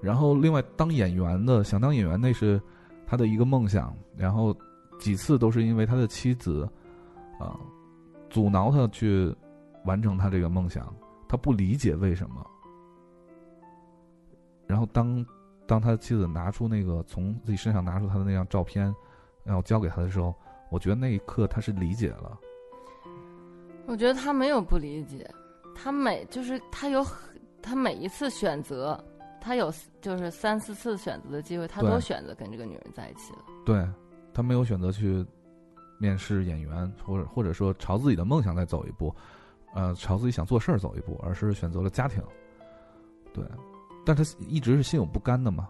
然后，另外当演员的，想当演员，那是他的一个梦想。然后几次都是因为他的妻子，啊、阻挠他去完成他这个梦想，他不理解为什么。然后当当他的妻子拿出那个从自己身上拿出他的那张照片，然后交给他的时候，我觉得那一刻他是理解了。我觉得他没有不理解，他每就是他有他每一次选择，他有就是三四次选择的机会，他都选择跟这个女人在一起了。对他没有选择去面试演员，或者或者说朝自己的梦想再走一步，呃，朝自己想做事儿走一步，而是选择了家庭。对，但他一直是心有不甘的嘛，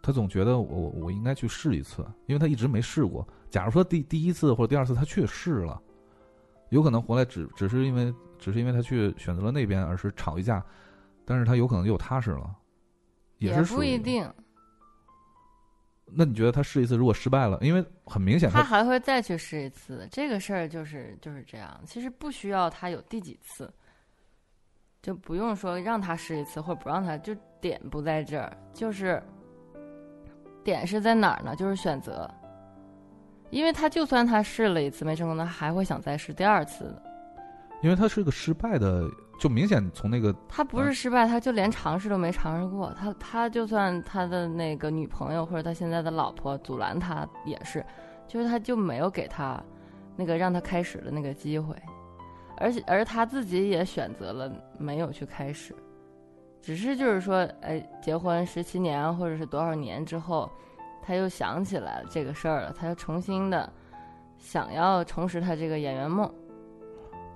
他总觉得我我应该去试一次，因为他一直没试过。假如说第第一次或者第二次他去试了，有可能回来只只是因为只是因为他去选择了那边，而是吵一架，但是他有可能又踏实了，也是不一。定，那你觉得他试一次如果失败了，因为很明显他还会再去试一次。这个事儿就是就是这样，其实不需要他有第几次，就不用说让他试一次或者不让他，就点不在这儿，就是点是在哪儿呢？就是选择，因为他就算他试了一次没成功，他还会想再试第二次的。因为他是个失败的，就明显从那个他不是失败，他就连尝试都没尝试过。他他就算他的那个女朋友或者他现在的老婆阻拦他也是，就是他就没有给他那个让他开始的那个机会，而且而他自己也选择了没有去开始，只是就是说，哎，结婚十七年或者是多少年之后，他又想起来这个事儿了，他又重新的想要重拾他这个演员梦。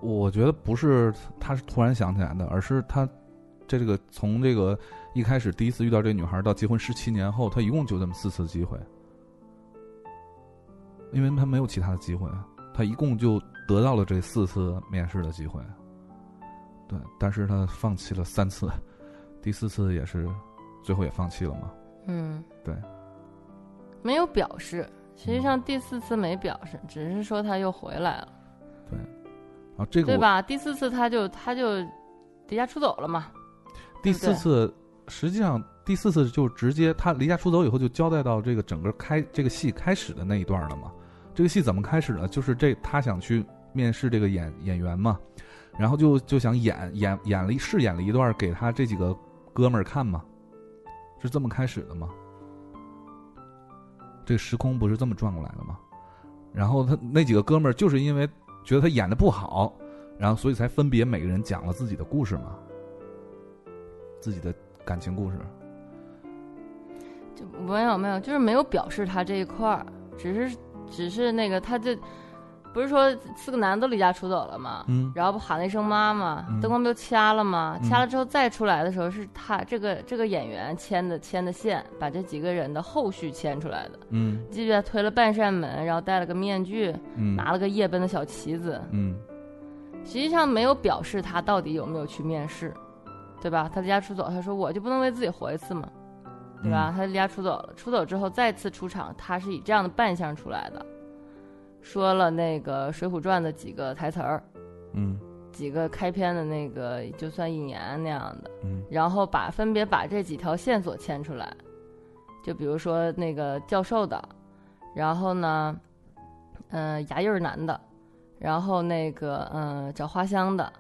我觉得不是他是突然想起来的，而是他这这个从这个一开始第一次遇到这女孩到结婚十七年后，他一共就这么四次机会，因为他没有其他的机会，他一共就得到了这四次面试的机会，对，但是他放弃了三次，第四次也是最后也放弃了嘛，嗯，对，没有表示。实际上第四次没表示，只是说他又回来了，对，啊这个对吧？第四次他就他就离家出走了嘛。第四次，实际上第四次就直接他离家出走以后，就交代到这个整个开这个戏开始的那一段了嘛。这个戏怎么开始呢？就是这他想去面试这个演演员嘛，然后就就想演演演了一试演了一段给他这几个哥们儿看嘛，是这么开始的吗？这时空不是这么转过来的吗？然后他那几个哥们儿就是因为觉得他演的不好，然后所以才分别每个人讲了自己的故事嘛。自己的感情故事。就没有没有，就是没有表示他这一块儿，只是只是那个他这不是说四个男的都离家出走了吗？嗯然后不喊了一声妈妈，嗯灯光不就掐了吗？嗯掐了之后再出来的时候，是他这个这个演员牵的牵的线，把这几个人的后续牵出来的。嗯记得推了半扇门，然后戴了个面具，嗯拿了个夜奔的小旗子，嗯实际上没有表示他到底有没有去面试，对吧？他离家出走，他说我就不能为自己活一次吗？对吧？嗯。他离家出走了，出走之后再次出场，他是以这样的扮相出来的，说了那个《水浒传》的几个台词儿，嗯。几个开篇的那个就算引言那样的，嗯。然后把分别把这几条线索牵出来，就比如说那个教授的，然后呢，嗯、牙印儿男的，然后那个嗯、呃找花香的，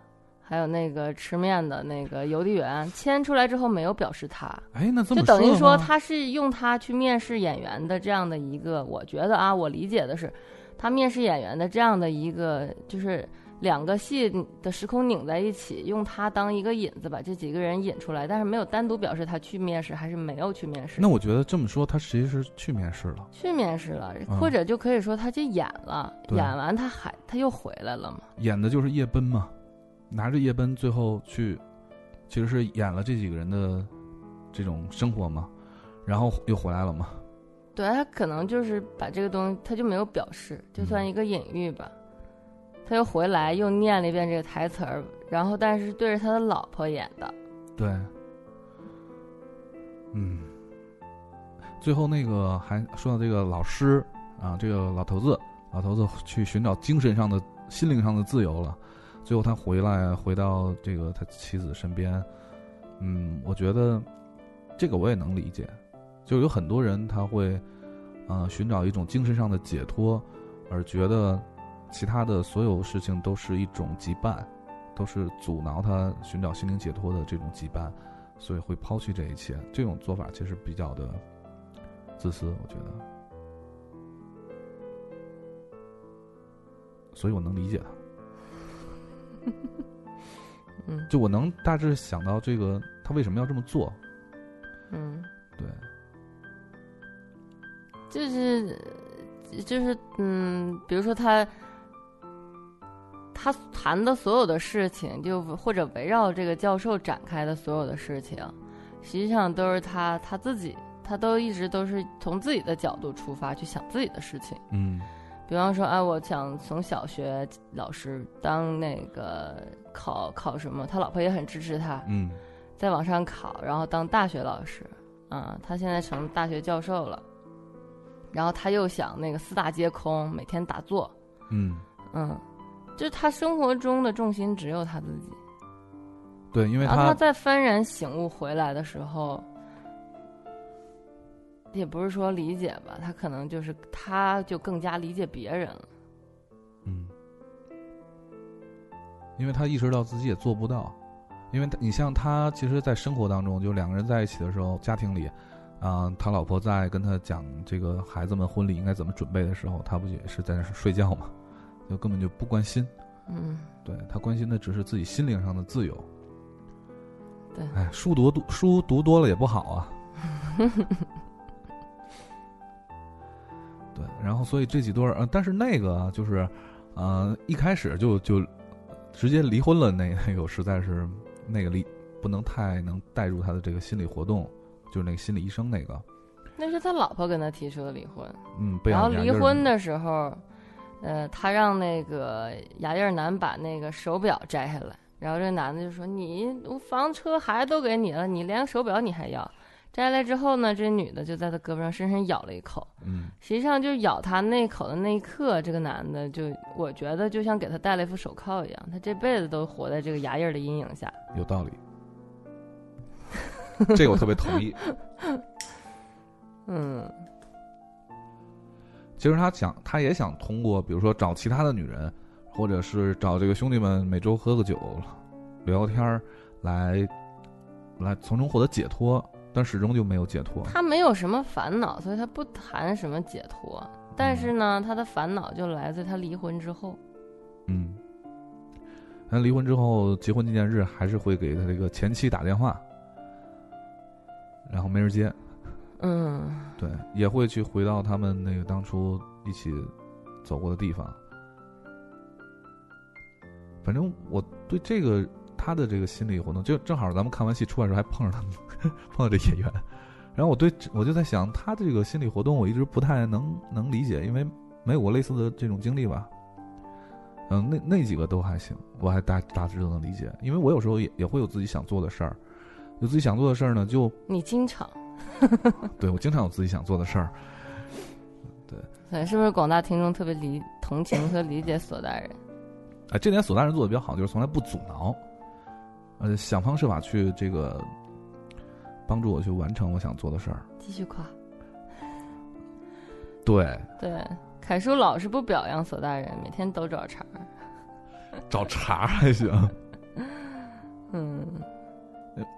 还有那个吃面的那个邮递员，牵出来之后没有表示他，哎，那这么就等于说他是用他去面试演员的这样的一个，我觉得啊，我理解的是，他面试演员的这样的一个，就是两个戏的时空拧在一起，用他当一个引子，把这几个人引出来，但是没有单独表示他去面试还是没有去面试。那我觉得这么说，他其实是去面试了，去面试了，嗯或者就可以说他去演了，对演完他还他又回来了嘛。演的就是夜奔嘛，拿着夜奔最后去，其实是演了这几个人的这种生活嘛，然后又回来了嘛。对他可能就是把这个东西，他就没有表示，就算一个隐喻吧。他又回来又念了一遍这个台词儿，然后但是对着他的老婆演的。对，嗯，最后那个还说到这个老师啊，这个老头子，老头子去寻找精神上的、心灵上的自由了。最后他回来，回到这个他妻子身边。嗯，我觉得这个我也能理解，就有很多人他会，呃，寻找一种精神上的解脱，而觉得其他的所有事情都是一种羁绊，都是阻挠他寻找心灵解脱的这种羁绊。所以会抛弃这一切。这种做法其实比较的自私，我觉得，所以我能理解他。嗯就我能大致想到这个他为什么要这么做。嗯，对，就是就是嗯，比如说他他谈的所有的事情，就或者围绕这个教授展开的所有的事情，实际上都是他他自己，他都一直都是从自己的角度出发去想自己的事情。嗯比方说，哎，我想从小学老师当那个考考什么，他老婆也很支持他，嗯。再往上考，然后当大学老师，啊，他现在成大学教授了，然后他又想那个四大皆空，每天打坐，嗯，嗯，就是他生活中的重心只有他自己，对，因为他他在幡然醒悟回来的时候，也不是说理解吧，他可能就是他就更加理解别人了，嗯，因为他意识到自己也做不到，因为你像他，其实，在生活当中，就两个人在一起的时候，家庭里，啊、他老婆在跟他讲这个孩子们婚礼应该怎么准备的时候，他不也是在那儿睡觉嘛，就根本就不关心，嗯，对他关心的只是自己心灵上的自由。对。哎，书读读书读多了也不好啊。对，然后所以这几对儿，呃，但是那个啊就是，呃，一开始就就直接离婚了，那那个实在是那个离不能太能带入他的这个心理活动，就是那个心理医生那个，那是他老婆跟他提出的离婚。嗯，被然后离婚的时候，呃，他让那个雅叶男把那个手表摘下来，然后这男的就说：“你我房车孩子都给你了，你连手表你还要？”摘下来之后呢，这女的就在他胳膊上深深咬了一口。嗯实际上，就咬他那口的那一刻，这个男的就我觉得就像给他戴了一副手铐一样，他这辈子都活在这个牙印儿的阴影下。有道理，这个我特别同意。嗯其实他想，他也想通过，比如说找其他的女人，或者是找这个兄弟们每周喝个酒，聊聊天儿，来来从中获得解脱，但始终就没有解脱。他没有什么烦恼，所以他不谈什么解脱。但是呢，他的烦恼就来自他离婚之后。嗯，他离婚之后，结婚纪念日还是会给他这个前妻打电话，然后没人接。嗯对，也会去回到他们那个当初一起走过的地方。反正我对这个他的这个心理活动，就正好咱们看完戏出来的时候还碰上他们，碰到这演员，然后我对我就在想，他这个心理活动我一直不太能能理解，因为没有过类似的这种经历吧。嗯，那那几个都还行，我还大大致都能理解，因为我有时候也也会有自己想做的事儿，有自己想做的事儿呢，就。你经常，对我经常有自己想做的事儿，对，是不是广大听众特别理同情和理解索大人？哎，这点索大人做的比较好，就是从来不阻挠，呃，想方设法去这个帮助我去完成我想做的事儿。继续夸。对，对，凯叔老是不表扬索大人，每天都找茬儿。找茬儿还行，嗯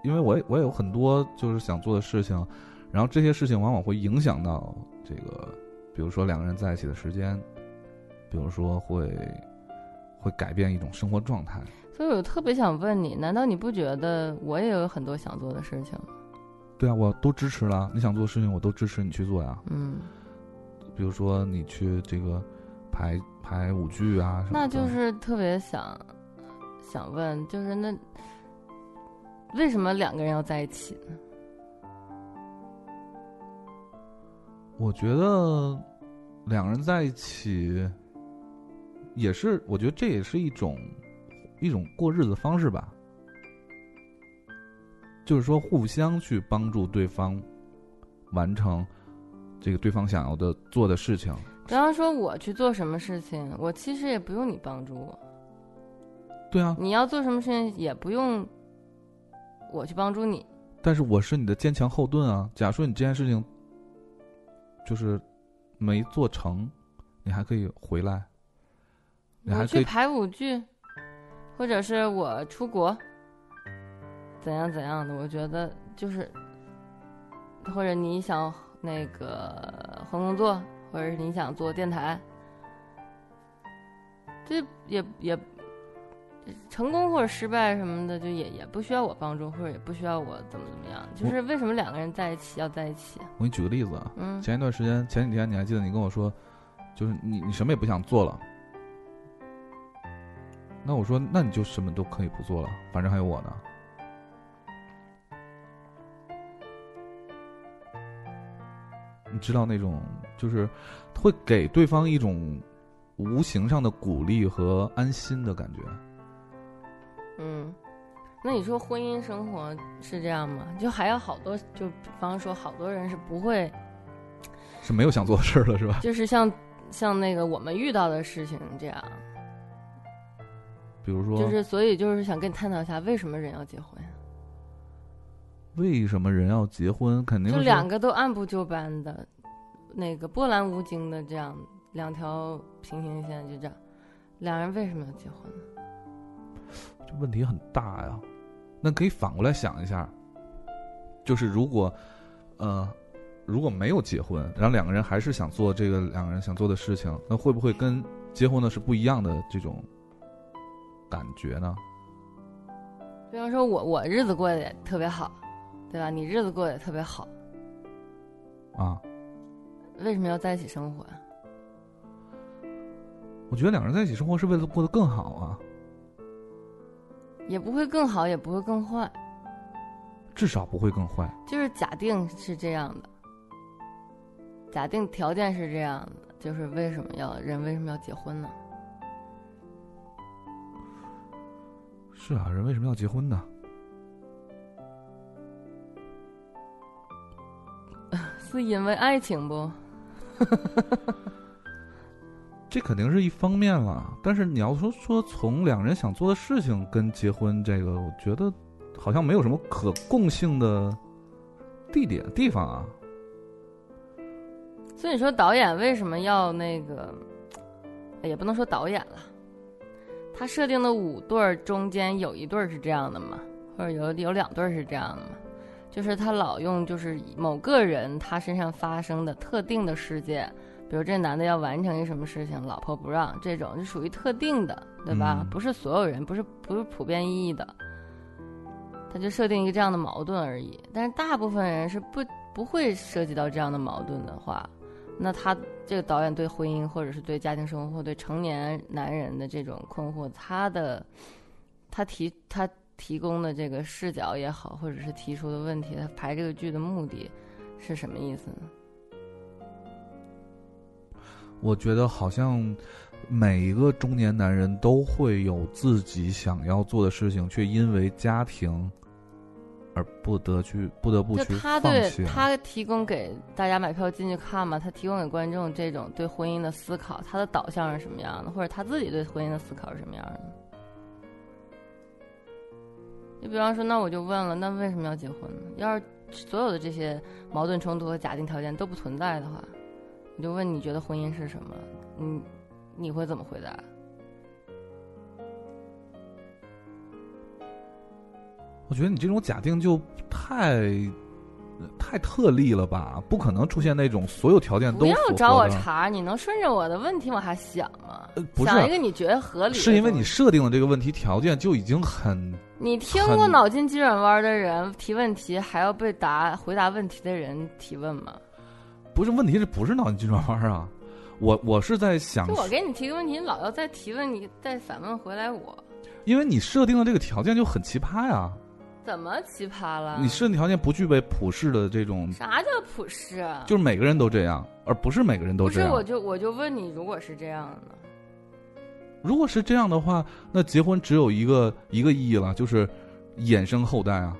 因为我也我也有很多就是想做的事情，然后这些事情往往会影响到这个，比如说两个人在一起的时间，比如说会会改变一种生活状态。所以我特别想问你，难道你不觉得我也有很多想做的事情吗？对啊，我都支持了，你想做的事情我都支持你去做呀。嗯，比如说你去这个排排舞剧啊什么的，那就是特别想想问，就是那为什么两个人要在一起呢？我觉得两个人在一起也是，我觉得这也是一种一种过日子的方式吧。就是说，互相去帮助对方完成这个对方想要的做的事情。比方说我去做什么事情，我其实也不用你帮助我。对啊，你要做什么事情，也不用我去帮助你。但是我是你的坚强后盾啊。假如说你这件事情就是没做成，你还可以回来，你还可以我去排舞剧，或者是我出国，怎样怎样的，我觉得就是，或者你想那个换工作，或者是你想做电台，这也也成功或者失败什么的，就也也不需要我帮助，或者也不需要我怎么怎么样。就是为什么两个人在一起要在一起？我给你举个例子啊，嗯，前一段时间，前几天你还记得你跟我说，就是你你什么也不想做了。那我说，那你就什么都可以不做了，反正还有我呢。你知道那种就是会给对方一种无形上的鼓励和安心的感觉。嗯，那你说婚姻生活是这样吗？就还有好多，就比方说，好多人是不会，是没有想做的事儿了，是吧？就是像像那个我们遇到的事情这样，比如说，就是所以就是想跟你探讨一下，为什么人要结婚？为什么人要结婚？肯定就是两个都按部就班的，那个波澜无惊的这样两条平行线，就这样，两人为什么要结婚呢？这问题很大呀。那可以反过来想一下，就是如果，呃，如果没有结婚，然后两个人还是想做这个两个人想做的事情，那会不会跟结婚的是不一样的这种感觉呢？比方说我我日子过得也特别好，对吧？你日子过得也特别好，啊，为什么要在一起生活呀？我觉得两个人在一起生活是为了过得更好啊，也不会更好，也不会更坏，至少不会更坏。就是假定是这样的，假定条件是这样的，就是为什么要人为什么要结婚呢？是啊，人为什么要结婚呢？是因为爱情不？这肯定是一方面了，但是你要说说从两人想做的事情跟结婚这个，我觉得好像没有什么可共性的地点地方啊。所以你说导演为什么要那个？也不能说导演了，他设定的五对儿中间有一对儿是这样的嘛，或者有有两对儿是这样的嘛？就是他老用就是某个人他身上发生的特定的事件，比如这男的要完成一什么事情，老婆不让，这种就属于特定的，对吧？嗯不是所有人，不是不是普遍意义的，他就设定一个这样的矛盾而已。但是大部分人是不不会涉及到这样的矛盾的话，那他这个导演对婚姻或者是对家庭生活、对成年男人的这种困惑，他的他提他提供的这个视角也好，或者是提出的问题，他排这个剧的目的是什么意思呢？我觉得好像每一个中年男人都会有自己想要做的事情，却因为家庭而不得去不得不就去他对。他提供给大家买票进去看嘛，他提供给观众这种对婚姻的思考，他的导向是什么样的，或者他自己对婚姻的思考是什么样的？你比方说，那我就问了，那为什么要结婚呢？要是所有的这些矛盾冲突和假定条件都不存在的话，你就问你觉得婚姻是什么？你你会怎么回答？我觉得你这种假定就太太特例了吧？不可能出现那种所有条件都不要找我茬，你能顺着我的问题往下想吗？呃不是想一个你觉得合理是因为你设定的这个问题条件就已经很你听过脑筋急转弯的人提问题，还要被答回答问题的人提问吗？不是问题，是不是脑筋急转弯啊？我我是在想就，我给你提个问题，你老要再提问，你再反问回来我，因为你设定的这个条件就很奇葩呀。怎么奇葩了？你设定条件不具备普世的这种，啥叫普世啊？就是每个人都这样，而不是每个人都这样不是，我就我就问你，如果是这样的呢？如果是这样的话，那结婚只有一个一个意义了，就是衍生后代啊。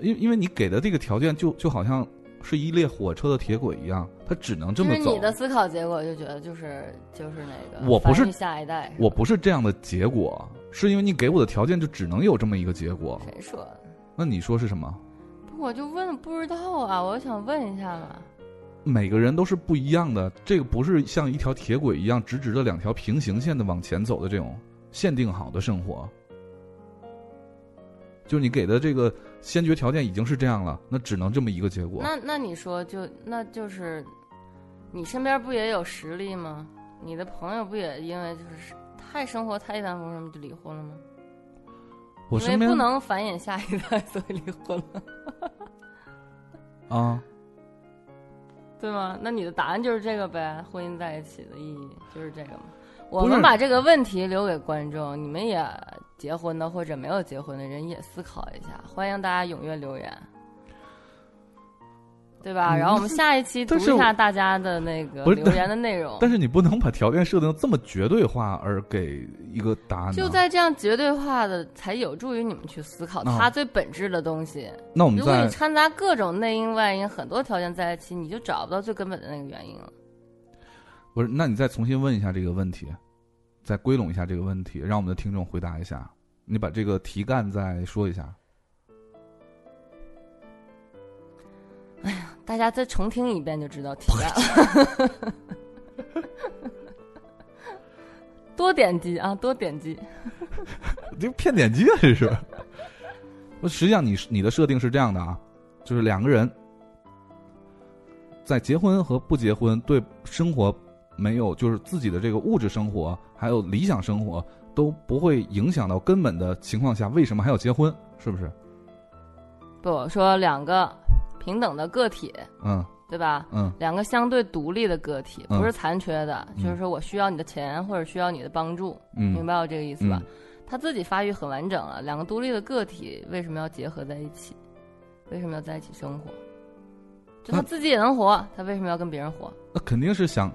因因为你给的这个条件就就好像是一列火车的铁轨一样，它只能这么走就是你。的思考结果就觉得就是就是那个，我不是下一代，我不是这样的结果，是因为你给我的条件就只能有这么一个结果。谁说的？那你说是什么？不我就问不知道啊，我想问一下嘛。每个人都是不一样的，这个不是像一条铁轨一样直直的两条平行线的往前走的这种限定好的生活。就是你给的这个先决条件已经是这样了，那只能这么一个结果。那那你说就那就是，你身边不也有实例吗？你的朋友不也因为就是太生活太一帆风顺，就离婚了吗？我身边因为不能繁衍下一代，所以离婚了，啊，对吗？那你的答案就是这个呗？婚姻在一起的意义就是这个吗？我们把这个问题留给观众，你们也结婚的或者没有结婚的人也思考一下，欢迎大家踊跃留言，对吧？嗯然后我们下一期读一下大家的那个留言的内容。但是你不能把条件设定这么绝对化而给一个答案。就在这样绝对化的，才有助于你们去思考啊它最本质的东西。那我们在如果你掺杂各种内因外因，很多条件在一起，你就找不到最根本的那个原因了。不是，那你再重新问一下这个问题，再归拢一下这个问题，让我们的听众回答一下。你把这个题干再说一下。大家再重听一遍就知道题干了。多点击啊，多点击。这骗点击啊，这是。我，实际上你你的设定是这样的啊，就是两个人在结婚和不结婚对生活没有，就是自己的这个物质生活还有理想生活都不会影响到根本的情况下，为什么还要结婚？是不是？不说两个平等的个体，嗯对吧？嗯两个相对独立的个体，嗯不是残缺的，嗯就是说我需要你的钱或者需要你的帮助，明嗯白我这个意思吧？嗯他自己发育很完整了，两个独立的个体为什么要结合在一起？为什么要在一起生活？就他自己也能活，他为什么要跟别人活？那肯定是想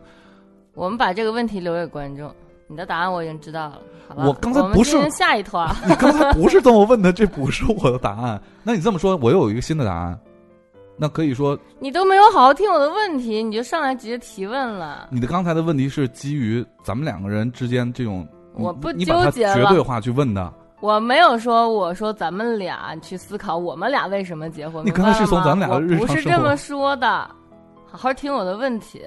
我们把这个问题留给观众。你的答案我已经知道了，好吧？我刚才不是下一团，你刚才不是这么问的，这不是我的答案。那你这么说，我又有一个新的答案。那可以说，你都没有好好听我的问题，你就上来直接提问了。你的刚才的问题是基于咱们两个人之间这种，我不纠结了绝对化去问的。我没有说，我说咱们俩去思考我们俩为什么结婚。你刚才是从咱们俩的日常生活这么说的，好好听我的问题。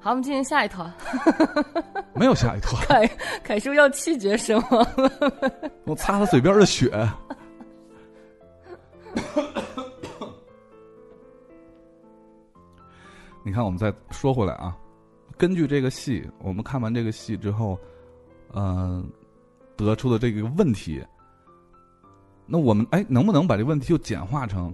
好，我们进行下一套。没有下一套，凯凯叔要气绝身亡了。我擦他嘴边的血。你看，我们再说回来啊，根据这个戏，我们看完这个戏之后，嗯、得出的这个问题，那我们哎，能不能把这问题就简化成？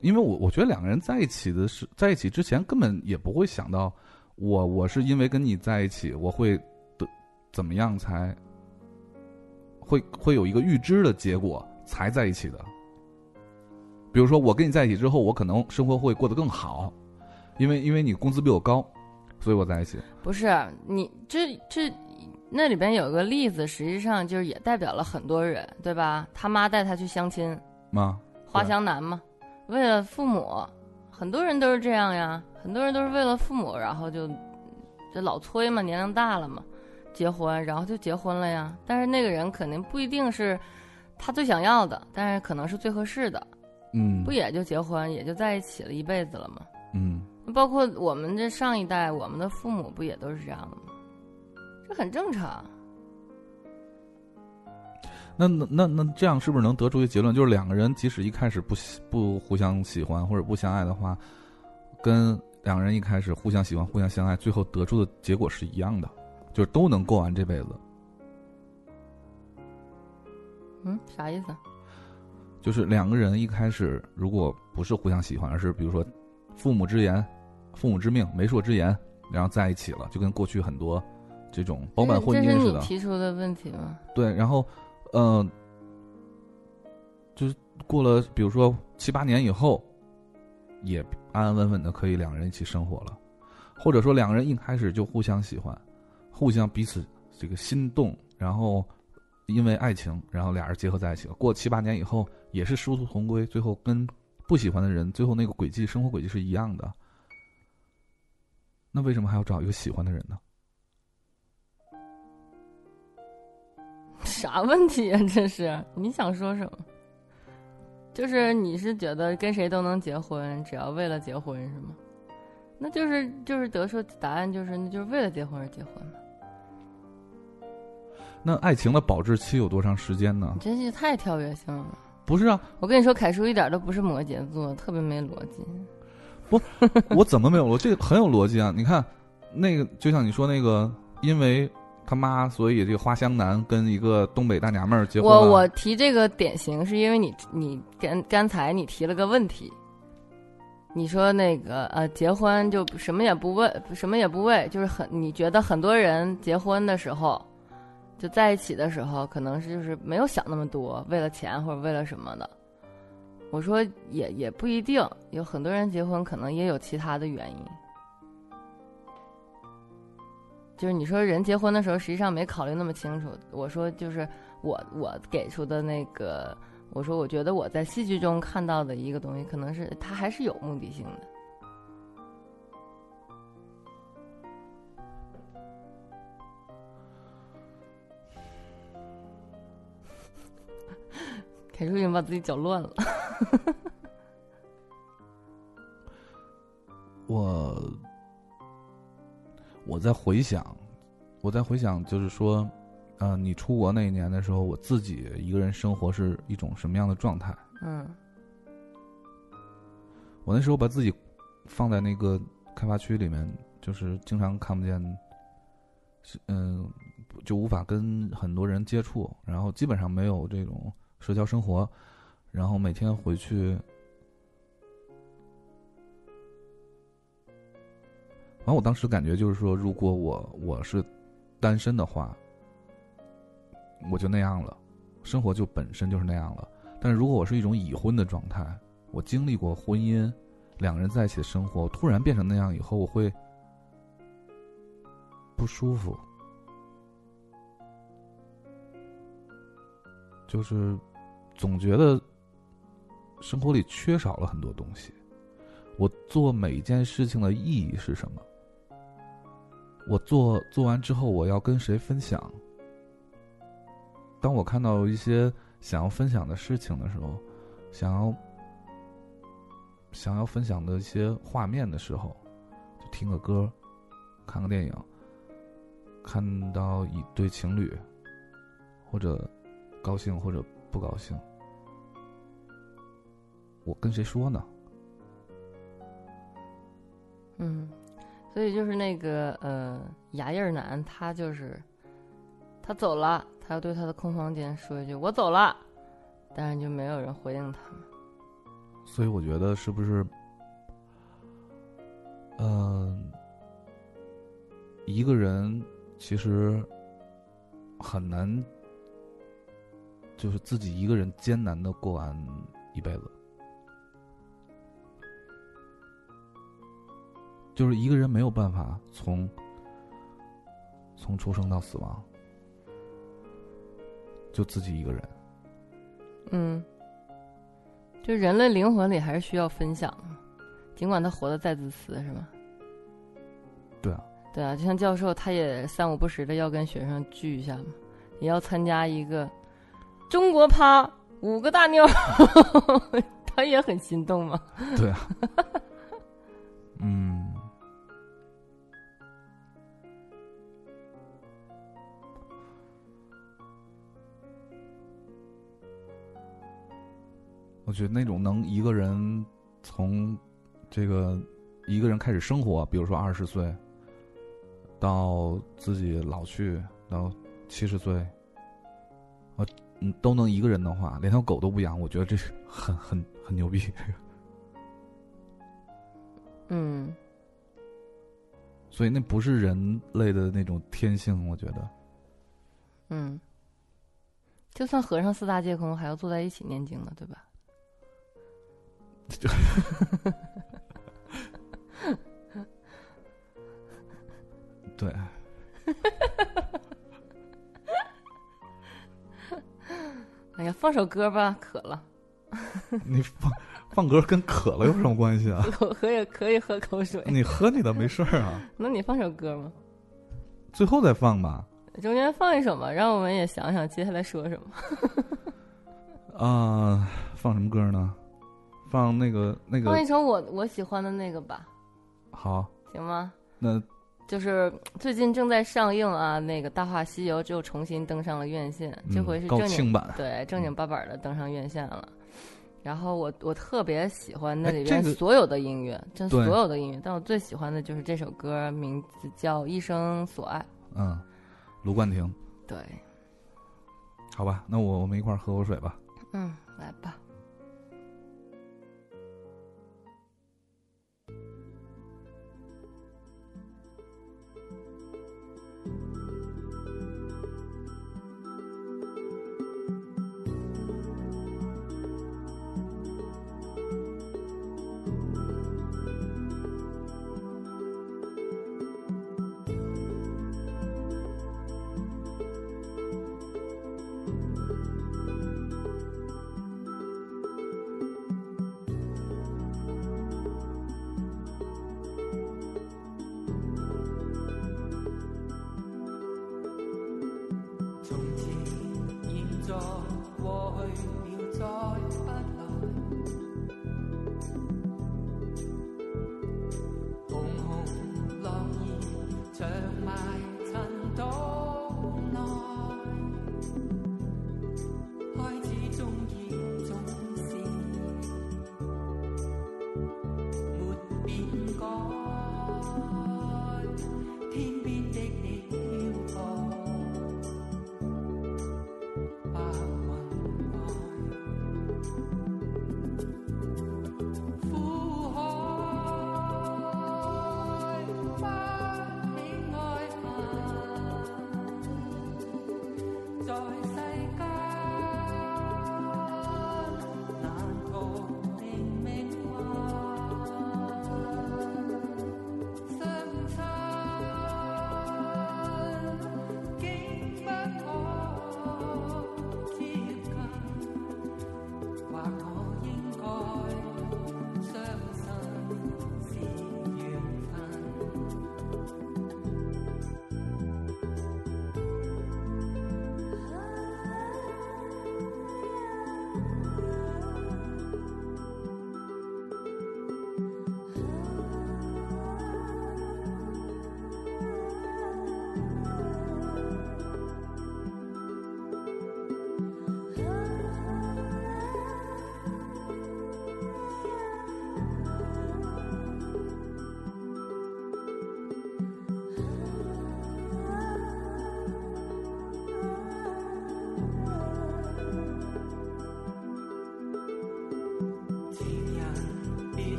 因为我我觉得两个人在一起的是在一起之前根本也不会想到我我是因为跟你在一起，我会的怎么样才会会有一个预知的结果才在一起的。比如说，我跟你在一起之后，我可能生活会过得更好，因为因为你工资比我高，所以我在一起。不是你这这那里边有个例子，实际上就是也代表了很多人，对吧？他妈带他去相亲，吗？花香男嘛，为了父母，很多人都是这样呀，很多人都是为了父母，然后就就老催嘛，年龄大了嘛，结婚，然后就结婚了呀。但是那个人肯定不一定是他最想要的，但是可能是最合适的，嗯，不也就结婚，也就在一起了一辈子了吗？嗯，包括我们这上一代，我们的父母不也都是这样的吗？这很正常。那那那那这样是不是能得出一个结论，就是两个人即使一开始不喜不互相喜欢或者不相爱的话，跟两个人一开始互相喜欢、互相相爱，最后得出的结果是一样的，就是都能过完这辈子。嗯，啥意思？就是两个人一开始如果不是互相喜欢，而是比如说父母之言、父母之命、媒妁之言，然后在一起了，就跟过去很多这种包办婚姻似的。提出的问题吗？对，然后，嗯、就是过了，比如说七八年以后，也安安稳稳的可以两个人一起生活了，或者说两个人一开始就互相喜欢，互相彼此这个心动，然后因为爱情，然后俩人结合在一起了。过七八年以后，也是殊途同归，最后跟不喜欢的人，最后那个轨迹，生活轨迹是一样的。那为什么还要找一个喜欢的人呢？啥问题呀、这是你想说什么？就是你是觉得跟谁都能结婚，只要为了结婚是吗？那就是就是得出答案就是那就是为了结婚而结婚嘛。那爱情的保质期有多长时间呢你？真是太跳跃性了。不是啊，我跟你说，凯叔一点都不是摩羯座，特别没逻辑。不我怎么没有逻辑？这个很有逻辑啊！你看，那个就像你说那个，因为他妈，所以这个花香男跟一个东北大娘们儿结婚。我我提这个典型是因为你你刚刚才你提了个问题，你说那个呃结婚就什么也不问什么也不为，就是很你觉得很多人结婚的时候就在一起的时候，可能是就是没有想那么多，为了钱或者为了什么的。我说也也不一定，有很多人结婚可能也有其他的原因。就是你说人结婚的时候，实际上没考虑那么清楚。我说就是我我给出的那个，我说我觉得我在戏剧中看到的一个东西，可能是他还是有目的性的。凯叔已经把自己搅乱了。我我在回想，我在回想，就是说，呃，你出国那一年的时候，我自己一个人生活是一种什么样的状态？嗯我那时候把自己放在那个开发区里面，就是经常看不见，是嗯，就无法跟很多人接触，然后基本上没有这种社交生活，然后每天回去，然后我当时感觉就是说，如果我我是单身的话，我就那样了，生活就本身就是那样了。但是如果我是一种已婚的状态，我经历过婚姻，两个人在一起的生活，突然变成那样以后，我会不舒服，就是总觉得生活里缺少了很多东西。我做每一件事情的意义是什么？我做做完之后，我要跟谁分享？当我看到一些想要分享的事情的时候，想要想要分享的一些画面的时候，就听个歌，看个电影，看到一对情侣，或者高兴或者不高兴，我跟谁说呢？嗯，所以就是那个呃牙印男，他就是他走了，他要对他的空房间说一句“我走了”，但是就没有人回应他。所以我觉得是不是，嗯、一个人其实很难，就是自己一个人艰难的过完一辈子，就是一个人没有办法从从出生到死亡，就自己一个人。嗯，就人类灵魂里还是需要分享的，尽管他活得再自私，是吗？对啊，对啊，就像教授，他也三五不时的要跟学生聚一下嘛，也要参加一个中国趴五个大妞，他也很心动嘛。对啊，嗯。我觉得那种能一个人从这个一个人开始生活，比如说二十岁，到自己老去到七十岁，嗯，都能一个人的话，连条狗都不养，我觉得这是很很很牛逼。这个，嗯所以那不是人类的那种天性，我觉得。嗯，就算和尚四大皆空，还要坐在一起念经呢，对吧？对，放首歌吧，渴了，你放放歌跟渴了有什么关系啊？口喝也可以喝口水。你喝你的没事儿啊，那你放首歌吗？最后再放吧。中间放一首吧，让我们也想想接下来说什么。啊、放什么歌呢？放那个那个放一首我我喜欢的那个吧，好，行吗？那就是最近正在上映啊，那个《大话西游》就重新登上了院线，这回是正经清版，对正经八百的登上院线了。然后我我特别喜欢那里边所有的音乐，真对所有的音乐，但我最喜欢的就是这首歌，名字叫《一生所爱》。嗯，卢冠廷，对，好吧，那我我们一块儿喝口水吧。嗯，来吧。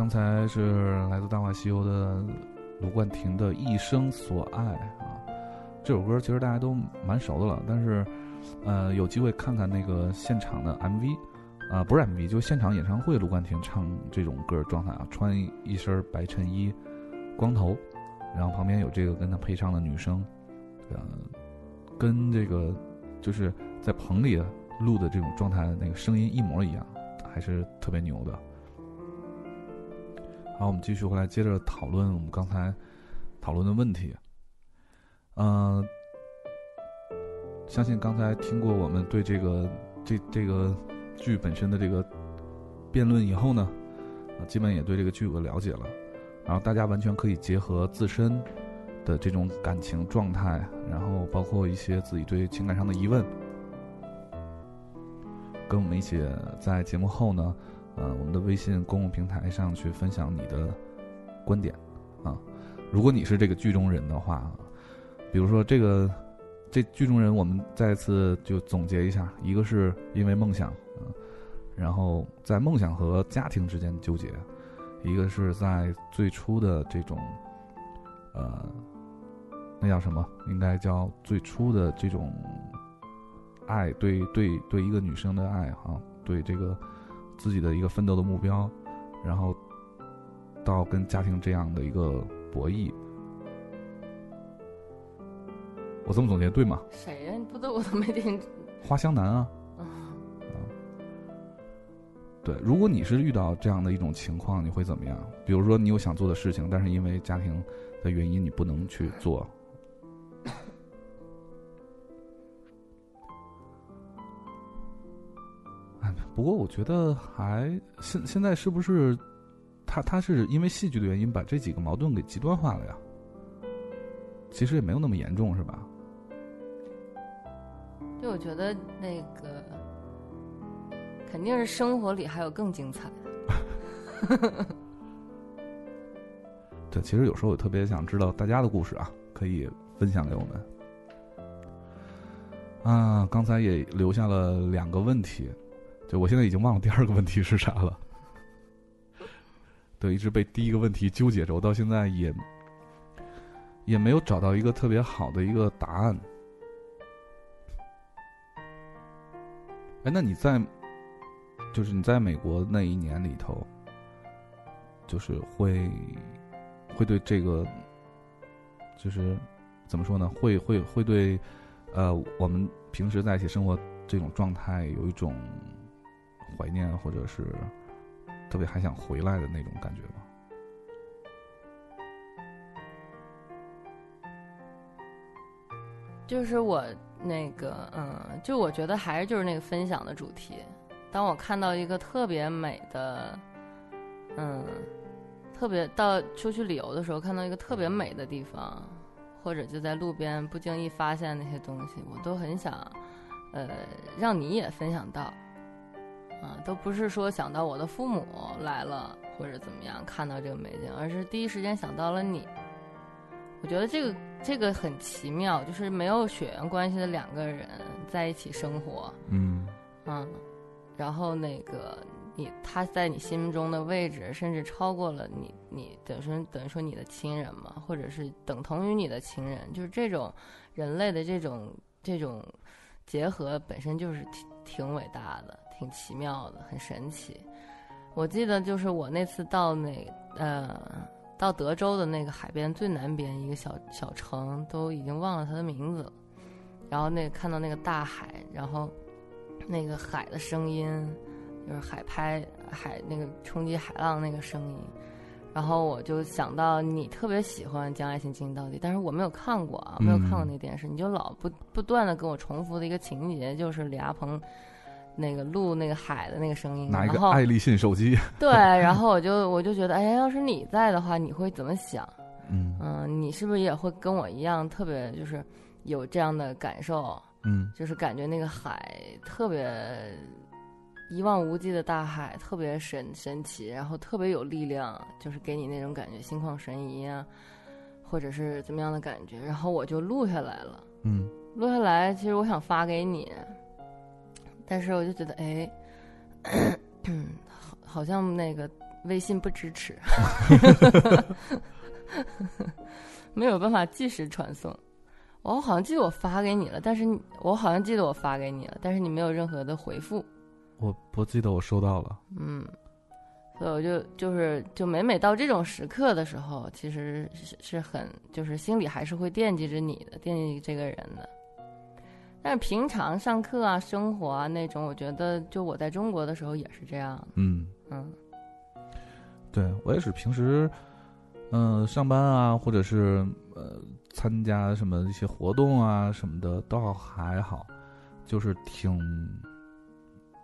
刚才是来自《大话西游》的卢冠廷的《一生所爱》啊。这首歌其实大家都蛮熟的了，但是呃，有机会看看那个现场的 MV。啊，不是 MV，就现场演唱会，卢冠廷唱这种歌状态啊，穿一身白衬衣，光头，然后旁边有这个跟他配唱的女生，呃，跟这个就是在棚里录的这种状态，那个声音一模一样，还是特别牛的。好，我们继续回来接着讨论我们刚才讨论的问题。嗯，相信刚才听过我们对这个这这个。剧本身的这个辩论以后呢，啊，基本也对这个剧有个了解了，然后大家完全可以结合自身的这种感情状态，然后包括一些自己对情感上的疑问，跟我们一起在节目后呢，呃，我们的微信公共平台上去分享你的观点，啊，如果你是这个剧中人的话，比如说这个这剧中人，我们再次就总结一下，一个是因为梦想。然后在梦想和家庭之间纠结，一个是在最初的这种，呃，那叫什么？应该叫最初的这种爱，对对对，一个女生的爱哈，对这个自己的一个奋斗的目标，然后到跟家庭这样的一个博弈。我这么总结对吗？谁呀？你不都我都没听。花香男啊。对，如果你是遇到这样的一种情况，你会怎么样？比如说，你有想做的事情，但是因为家庭的原因，你不能去做。不过我觉得还现现在是不是他他是因为戏剧的原因把这几个矛盾给极端化了呀？其实也没有那么严重，是吧？就，我觉得那个。肯定是生活里还有更精彩的。对，其实有时候我特别想知道大家的故事啊，可以分享给我们。啊，刚才也留下了两个问题，就我现在已经忘了第二个问题是啥了。对，一直被第一个问题纠结着，我到现在也也没有找到一个特别好的一个答案。哎，那你在？就是你在美国那一年里头，就是会会对这个，就是怎么说呢？会会会对呃我们平时在一起生活这种状态有一种怀念，或者是特别还想回来的那种感觉吗？就是我那个嗯，就我觉得还是就是那个分享的主题。当我看到一个特别美的，嗯，特别到出去旅游的时候，看到一个特别美的地方，或者就在路边不经意发现那些东西，我都很想，呃，让你也分享到，啊，都不是说想到我的父母来了或者怎么样看到这个美景，而是第一时间想到了你。我觉得这个这个很奇妙，就是没有血缘关系的两个人在一起生活，嗯，嗯。然后那个你他在你心中的位置，甚至超过了你，你等于说等于说你的亲人嘛，或者是等同于你的亲人，就是这种人类的这种这种结合本身就是挺挺伟大的，挺奇妙的，很神奇。我记得就是我那次到那呃到德州的那个海边最南边一个小小城，都已经忘了它的名字了。然后那看到那个大海，然后。那个海的声音，就是海拍海那个冲击海浪那个声音，然后我就想到你特别喜欢《将爱情进行到底》，但是我没有看过啊，没有看过那电视，你就老不不断的跟我重复的一个情节，就是李亚鹏那个录那个海的那个声音，拿一个爱立信手机，对，然后我就我就觉得，哎呀，要是你在的话，你会怎么想？嗯嗯，你是不是也会跟我一样，特别就是有这样的感受？嗯，就是感觉那个海特别一望无际的大海，特别神神奇，然后特别有力量，就是给你那种感觉，心旷神怡啊，或者是怎么样的感觉。然后我就录下来了，嗯，录下来，其实我想发给你，但是我就觉得，哎，好，好像那个微信不支持。没有办法即时传送。我好像记得我发给你了，但是我好像记得我发给你了，但是你没有任何的回复。我不记得我收到了，嗯，所以我就就是就每每到这种时刻的时候，其实是是很就是心里还是会惦记着你的，惦记这个人的。但是平常上课啊、生活啊那种，我觉得就我在中国的时候也是这样。嗯，嗯对我也是平时，嗯、上班啊，或者是呃参加什么一些活动啊什么的，倒还好，就是挺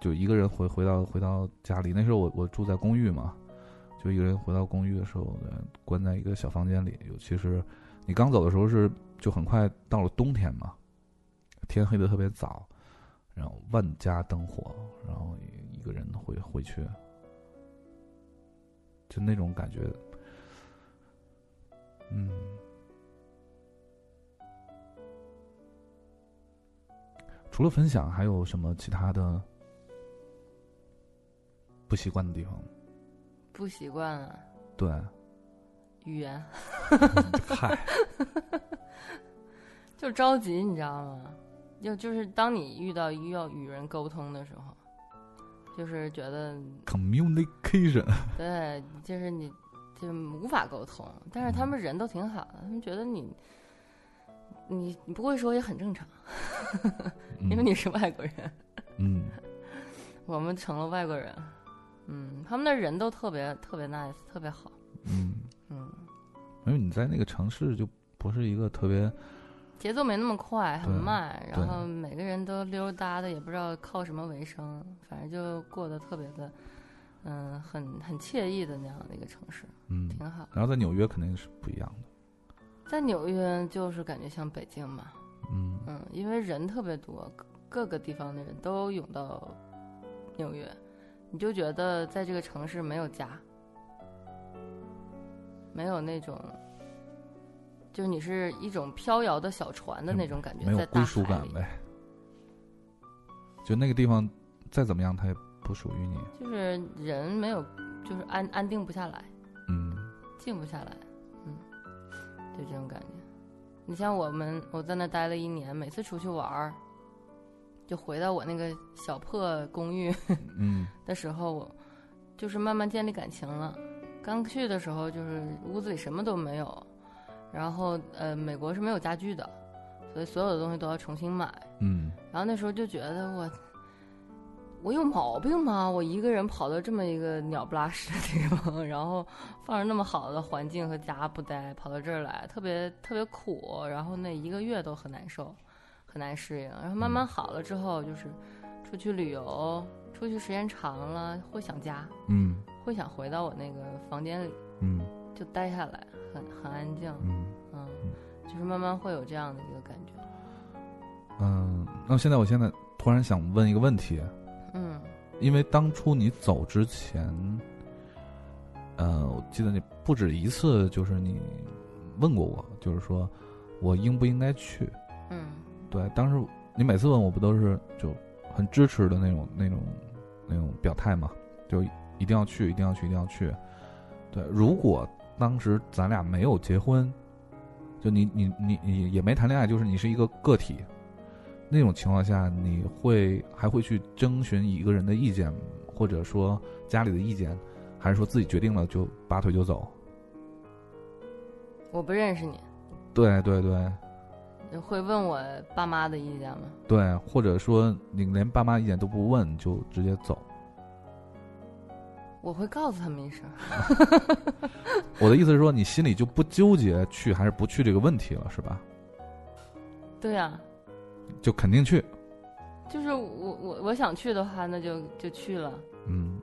就一个人回回到回到家里，那时候我我住在公寓嘛，就一个人回到公寓的时候，呃关在一个小房间里，尤其是你刚走的时候是就很快到了冬天嘛，天黑的特别早，然后万家灯火，然后一个人回回去，就那种感觉，嗯。除了分享，还有什么其他的不习惯的地方？不习惯啊，对，语言嗨，就着急，你知道吗？就就是当你遇到要与人沟通的时候，就是觉得 communication，对，就是你就无法沟通，但是他们人都挺好的，他们觉得你你你不会说也很正常，因为你是外国人，嗯。我们成了外国人，嗯，他们的人都特别特别 nice，特别好，嗯，嗯，因为你在那个城市就不是一个特别节奏没那么快，很慢，然后每个人都溜达的，也不知道靠什么为生，反正就过得特别的，嗯，很很惬意的那样的一个城市，嗯，挺好。然后在纽约肯定是不一样的，在纽约就是感觉像北京嘛，嗯。嗯，因为人特别多，各各个地方的人都涌到纽约，你就觉得在这个城市没有家，没有那种，就是你是一种飘摇的小船的那种感觉，没有在归属，感呗。就那个地方再怎么样，它也不属于你，就是人没有，就是安安定不下来，嗯静不下来，嗯，就这种感觉。你像我们，我在那待了一年，每次出去玩儿，就回到我那个小破公寓嗯 的时候，我就是慢慢建立感情了。刚去的时候，就是屋子里什么都没有，然后呃，美国是没有家具的，所以所有的东西都要重新买。嗯然后那时候就觉得我，我有毛病吗？我一个人跑到这么一个鸟不拉屎的地方，然后放着那么好的环境和家不待，跑到这儿来，特别特别苦。然后那一个月都很难受，很难适应。然后慢慢好了之后，就是出去旅游，出去时间长了会想家，嗯会想回到我那个房间里嗯就待下来，很很安静。嗯嗯，就是慢慢会有这样的一个感觉。嗯。那现在我现在突然想问一个问题，嗯因为当初你走之前，呃，我记得你不止一次，就是你问过我，就是说我应不应该去？嗯对，当时你每次问我不都是就很支持的那种、那种、那种表态嘛？就一定要去，一定要去，一定要去。对，如果当时咱俩没有结婚，就你你你你也没谈恋爱，就是你是一个个体，那种情况下，你会还会去征询一个人的意见，或者说家里的意见，还是说自己决定了就拔腿就走？我不认识你。对对对会问我爸妈的意见吗？对，或者说你连爸妈意见都不问，就直接走。我会告诉他们一声。我的意思是说，你心里就不纠结去还是不去这个问题了，是吧？对呀、就肯定去。就是我我我想去的话，那就就去了。嗯，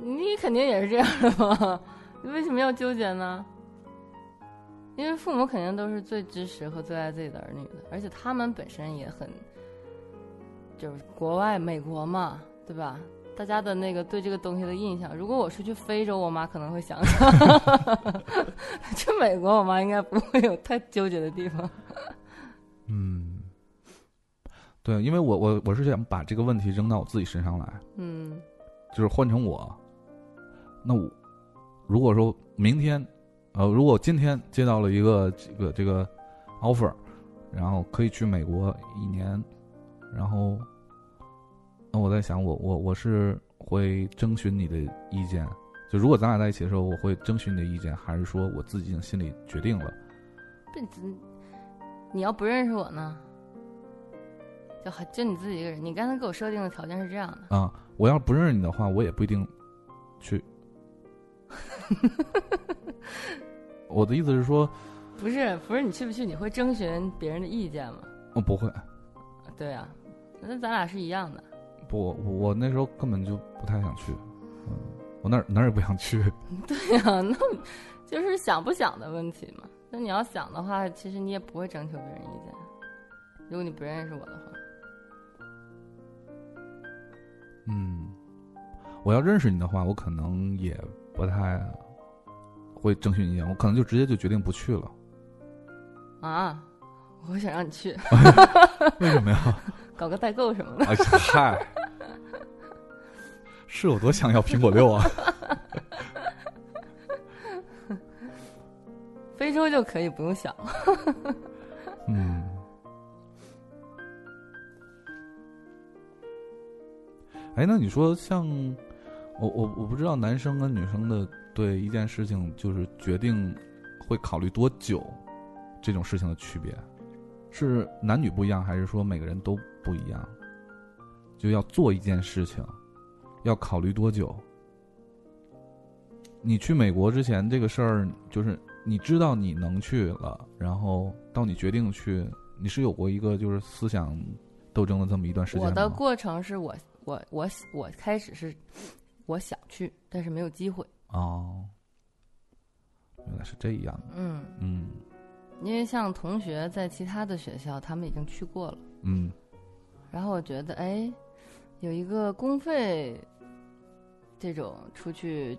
你肯定也是这样的吧？你为什么要纠结呢？因为父母肯定都是最支持和最爱自己的儿女的，而且他们本身也很，就是国外美国嘛，对吧？大家的那个对这个东西的印象，如果我是去非洲，我妈可能会想想；去美国，我妈应该不会有太纠结的地方。嗯，对，因为我我我是想把这个问题扔到我自己身上来，嗯。就是换成我，那我如果说明天呃，如果今天接到了一个这个这个 offer，然后可以去美国一年，然后，那我在想，我我我是会征询你的意见，就如果咱俩在一起的时候，我会征询你的意见，还是说我自己已经心里决定了？不，你你要不认识我呢，就很就你自己一个人。你刚才给我设定的条件是这样的，啊、我要不认识你的话，我也不一定去。我的意思是说，不是不是你去不去，你会征询别人的意见吗？我不会，对啊，那咱俩是一样的。不，我我那时候根本就不太想去，嗯，我哪儿哪儿也不想去。对呀、那就是想不想的问题嘛。那你要想的话，其实你也不会征求别人意见。如果你不认识我的话，嗯，我要认识你的话，我可能也不太会征询意见，我可能就直接就决定不去了。啊，我想让你去 为什么呀？搞个代购什么的。哎嗨，是有多想要苹果六啊？非洲就可以不用想了。嗯。哎，那你说像我我我不知道男生跟女生的对一件事情就是决定会考虑多久这种事情的区别，是男女不一样，还是说每个人都不一样？就要做一件事情，要考虑多久？你去美国之前，这个事儿就是你知道你能去了，然后到你决定去，你是有过一个就是思想斗争的这么一段时间吗？我的过程是我我我我开始是我想去，但是没有机会。哦，原来是这样。嗯，嗯因为像同学在其他的学校，他们已经去过了，嗯然后我觉得哎，有一个公费这种出去。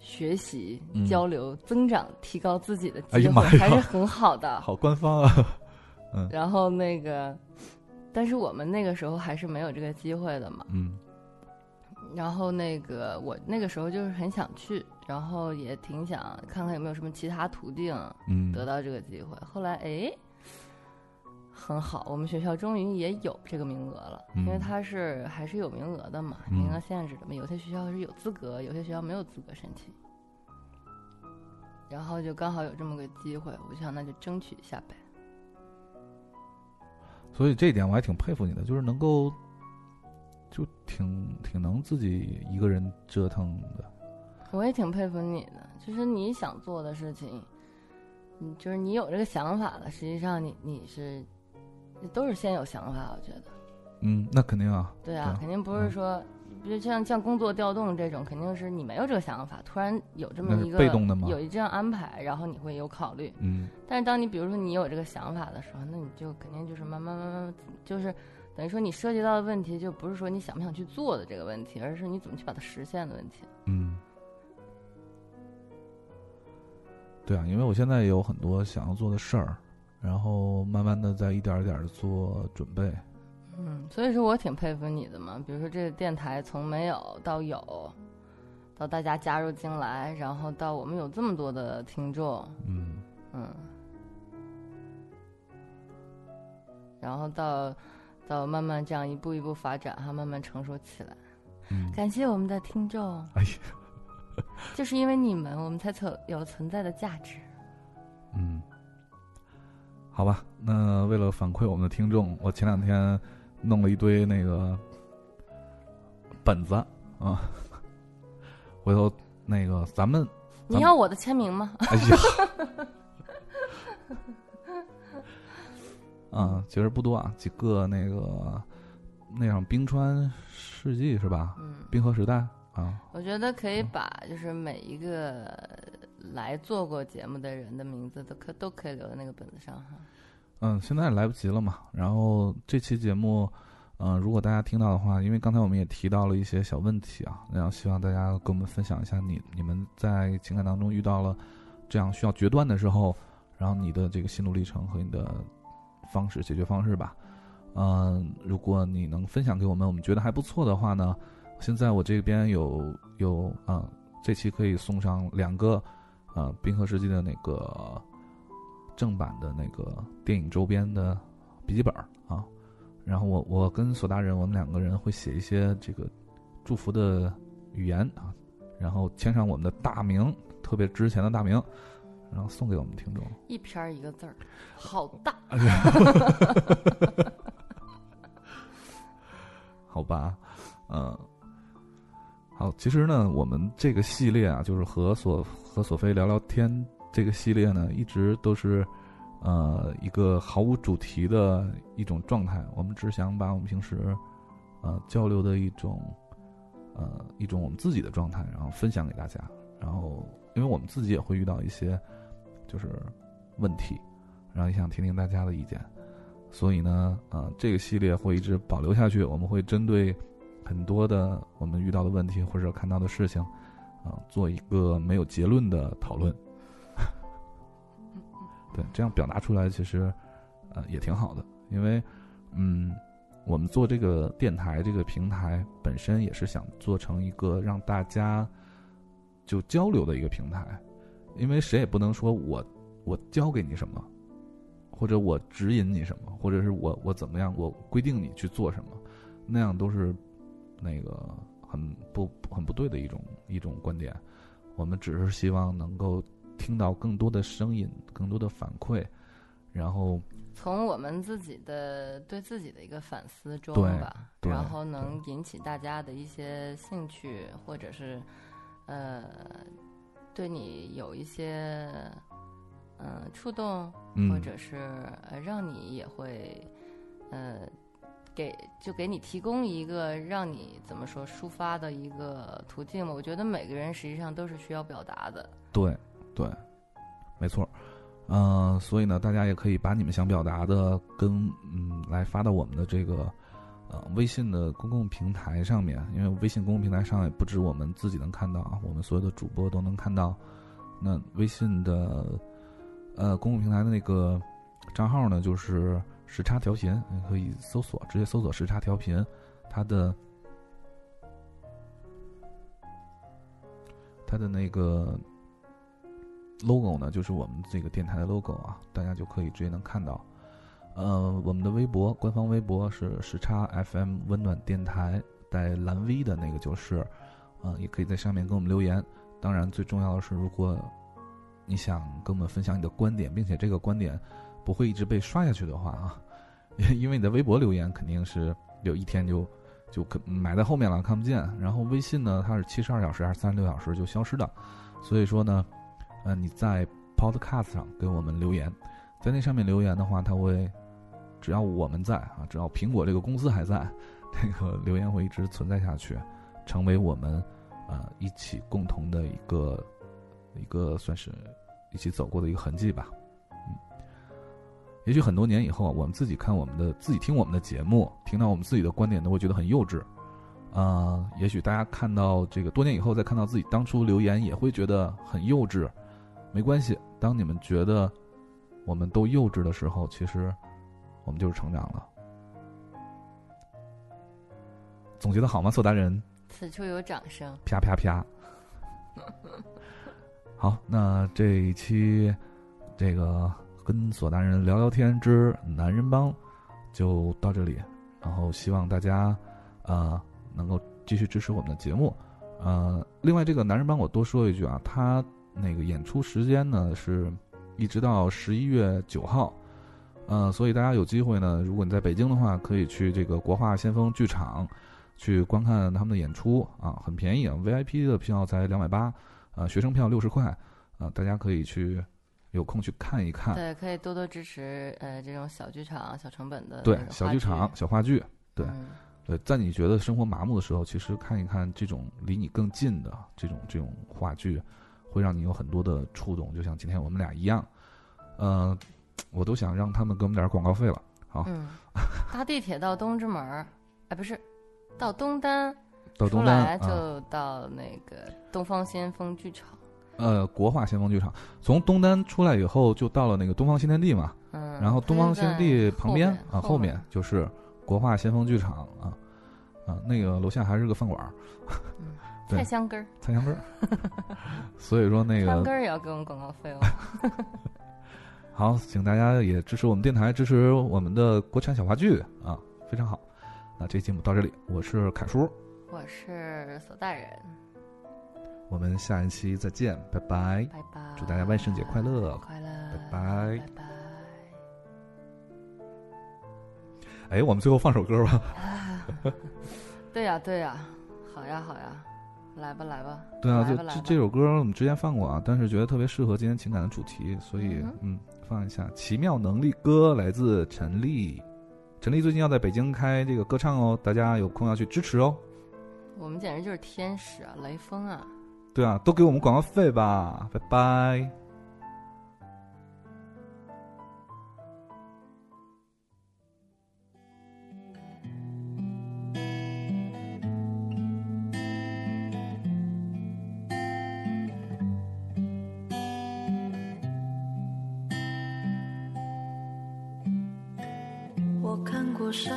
学习、嗯交流、增长、提高自己的机会，还是很好的。好官方啊。然后那个，但是我们那个时候还是没有这个机会的嘛。嗯然后那个我那个时候就是很想去，然后也挺想看看有没有什么其他途径嗯，得到这个机会。后来哎，很好，我们学校终于也有这个名额了，因为嗯它是还是有名额的嘛，嗯名额限制的嘛。有些学校是有资格，有些学校没有资格申请。然后就刚好有这么个机会，我就想那就争取一下呗。所以这一点我还挺佩服你的，就是能够，就挺挺能自己一个人折腾的。我也挺佩服你的，就是你想做的事情，你就是你有这个想法了，实际上你你是都是先有想法，我觉得，嗯，那肯定啊。对啊，对肯定不是说，比如像像工作调动这种，肯定是你没有这个想法，突然有这么一个被动的吗有一这样安排，然后你会有考虑。嗯但是当你比如说你有这个想法的时候，那你就肯定就是慢慢慢慢，就是等于说你涉及到的问题，就不是说你想不想去做的这个问题，而是你怎么去把它实现的问题。嗯。对啊，因为我现在有很多想要做的事儿，然后慢慢的在一点儿一点的做准备。嗯，所以说我挺佩服你的嘛。比如说这个电台从没有到有，到大家加入进来，然后到我们有这么多的听众，嗯嗯，然后到到慢慢这样一步一步发展，哈，慢慢成熟起来。嗯，感谢我们的听众，哎呀，就是因为你们，我们才存有存在的价值。嗯，好吧，那为了反馈我们的听众，我前两天弄了一堆那个本子啊，回头那个咱们，你要我的签名吗？哎呀，啊，其实不多啊，几个那个那样冰川世纪是吧？嗯，冰河时代啊，我觉得可以把就是每一个来做过节目的人的名字都可都可以留在那个本子上哈。嗯，现在来不及了嘛。然后这期节目，嗯、如果大家听到的话，因为刚才我们也提到了一些小问题啊，然后希望大家跟我们分享一下你你们在情感当中遇到了这样需要决断的时候，然后你的这个心路历程和你的方式解决方式吧。嗯、如果你能分享给我们，我们觉得还不错的话呢，现在我这边有有啊、这期可以送上两个呃《冰河世纪》的那个正版的那个电影周边的笔记本啊。然后我我跟索大人，我们两个人会写一些这个祝福的语言啊，然后签上我们的大名，特别值钱的大名，然后送给我们听众。一篇儿一个字儿，好大。好吧，嗯，好，其实呢，我们这个系列啊，就是和索和索菲聊聊天这个系列呢，一直都是呃一个毫无主题的一种状态。我们只想把我们平时呃交流的一种呃一种我们自己的状态，然后分享给大家。然后，因为我们自己也会遇到一些就是问题，然后也想听听大家的意见。所以呢，呃，这个系列会一直保留下去。我们会针对很多的我们遇到的问题或者看到的事情，啊、做一个没有结论的讨论。对，这样表达出来其实，呃，也挺好的。因为，嗯，我们做这个电台这个平台本身也是想做成一个让大家就交流的一个平台，因为谁也不能说我我教给你什么。或者我指引你什么，或者是我我怎么样，我规定你去做什么，那样都是那个很不很不对的一种一种观点。我们只是希望能够听到更多的声音，更多的反馈，然后从我们自己的对自己的一个反思中吧，然后能引起大家的一些兴趣，或者是呃，对你有一些嗯、呃触动，嗯或者是呃让你也会呃给就给你提供一个让你怎么说抒发的一个途径嘛。我觉得每个人实际上都是需要表达的。对对，没错。嗯、所以呢，大家也可以把你们想表达的跟嗯来发到我们的这个呃微信的公共平台上面，因为微信公共平台上也不止我们自己能看到啊，我们所有的主播都能看到。那微信的呃公共平台的那个账号呢，就是时差调频，你可以搜索，直接搜索时差调频，它的它的那个 logo 呢，就是我们这个电台的 logo 啊，大家就可以直接能看到。呃，我们的微博官方微博是时差 FM 温暖电台带蓝 V 的那个就是，呃，也可以在上面给我们留言。当然，最重要的是，如果你想跟我们分享你的观点，并且这个观点不会一直被刷下去的话啊，因为你的微博留言肯定是有一天就就可埋在后面了，看不见。然后微信呢，它是七十二小时还是三十六小时就消失的，所以说呢，呃，你在 Podcast 上给我们留言，在那上面留言的话，它会只要我们在啊，只要苹果这个公司还在，那个留言会一直存在下去，成为我们呃一起共同的一个一个算是一起走过的一个痕迹吧。嗯，也许很多年以后，我们自己看我们的自己听我们的节目，听到我们自己的观点，都会觉得很幼稚。啊、也许大家看到这个多年以后再看到自己当初留言，也会觉得很幼稚。没关系，当你们觉得我们都幼稚的时候，其实我们就是成长了。总结的好吗，索达人？此处有掌声。啪啪啪。好，那这一期这个跟索大人聊聊天之男人帮就到这里，然后希望大家呃能够继续支持我们的节目。呃，另外这个男人帮我多说一句啊，他那个演出时间呢是一直到十一月九号。呃，所以大家有机会呢，如果你在北京的话，可以去这个国画先锋剧场去观看他们的演出啊，很便宜啊，VIP 的票才两百八，呃，学生票六十块，啊，大家可以去有空去看一看。对，可以多多支持呃这种小剧场、小成本的对小剧场、小话剧，对嗯对，在你觉得生活麻木的时候，其实看一看这种离你更近的这种这种话剧，会让你有很多的触动，就像今天我们俩一样。呃，我都想让他们给我们点广告费了。好，嗯，搭地铁到东直门儿，哎，不是，到东单，到东单就到那个东方先锋剧场。呃，国画先锋剧场，从东单出来以后，就到了那个东方新天地嘛。嗯，然后东方新天地旁边啊，后后面就是国画先锋剧场啊啊，那个楼下还是个饭馆儿，菜香根儿，菜香根儿。所以说那个香根儿也要给我们广告费哦。好，请大家也支持我们电台，支持我们的国产小话剧啊，非常好。那这期节目到这里，我是凯叔，我是索大人，我们下一期再见，拜拜。拜拜。祝大家万圣节快乐快乐，拜拜拜拜。哎，我们最后放首歌吧。对呀，对呀，好呀，好呀，来吧，来吧。对啊，这这这首歌我们之前放过啊，但是觉得特别适合今天情感的主题，所以嗯嗯，放一下《奇妙能力歌》，来自陈丽。陈丽最近要在北京开这个歌唱哦，大家有空要去支持哦。我们简直就是天使啊，雷锋啊！对啊，都给我们广告费吧，拜拜。我看过沙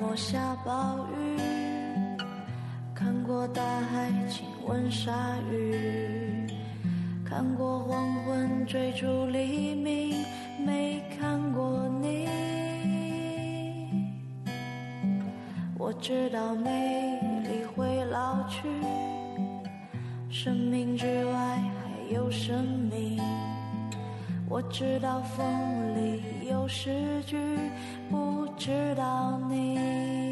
漠下暴雨，过大海亲吻鲨鱼，看过黄昏追逐黎明，没看过你。我知道美丽会老去，生命之外还有生命。我知道风里有诗句，不知道你。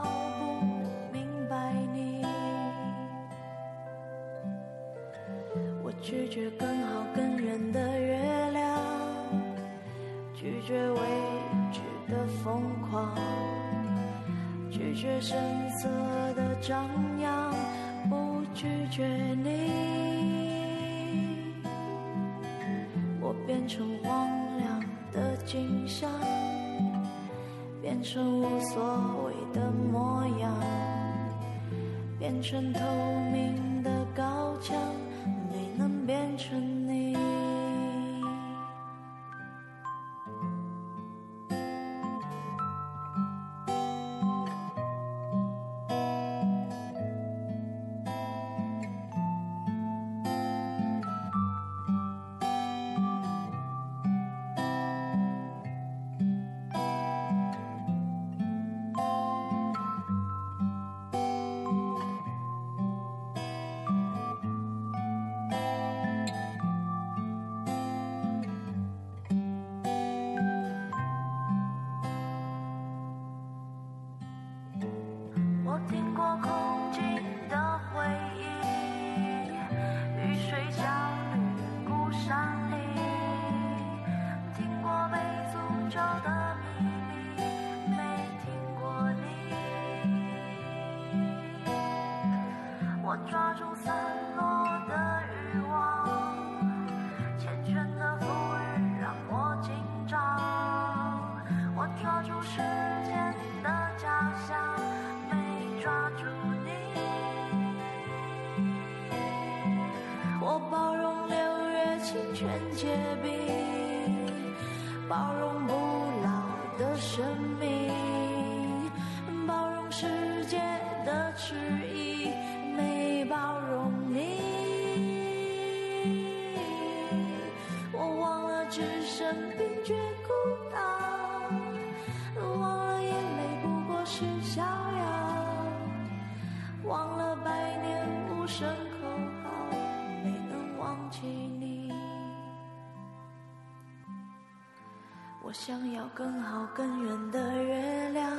渗透更好更圆的月亮，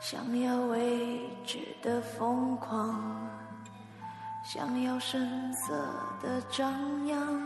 想要未知的疯狂，想要声色的张扬，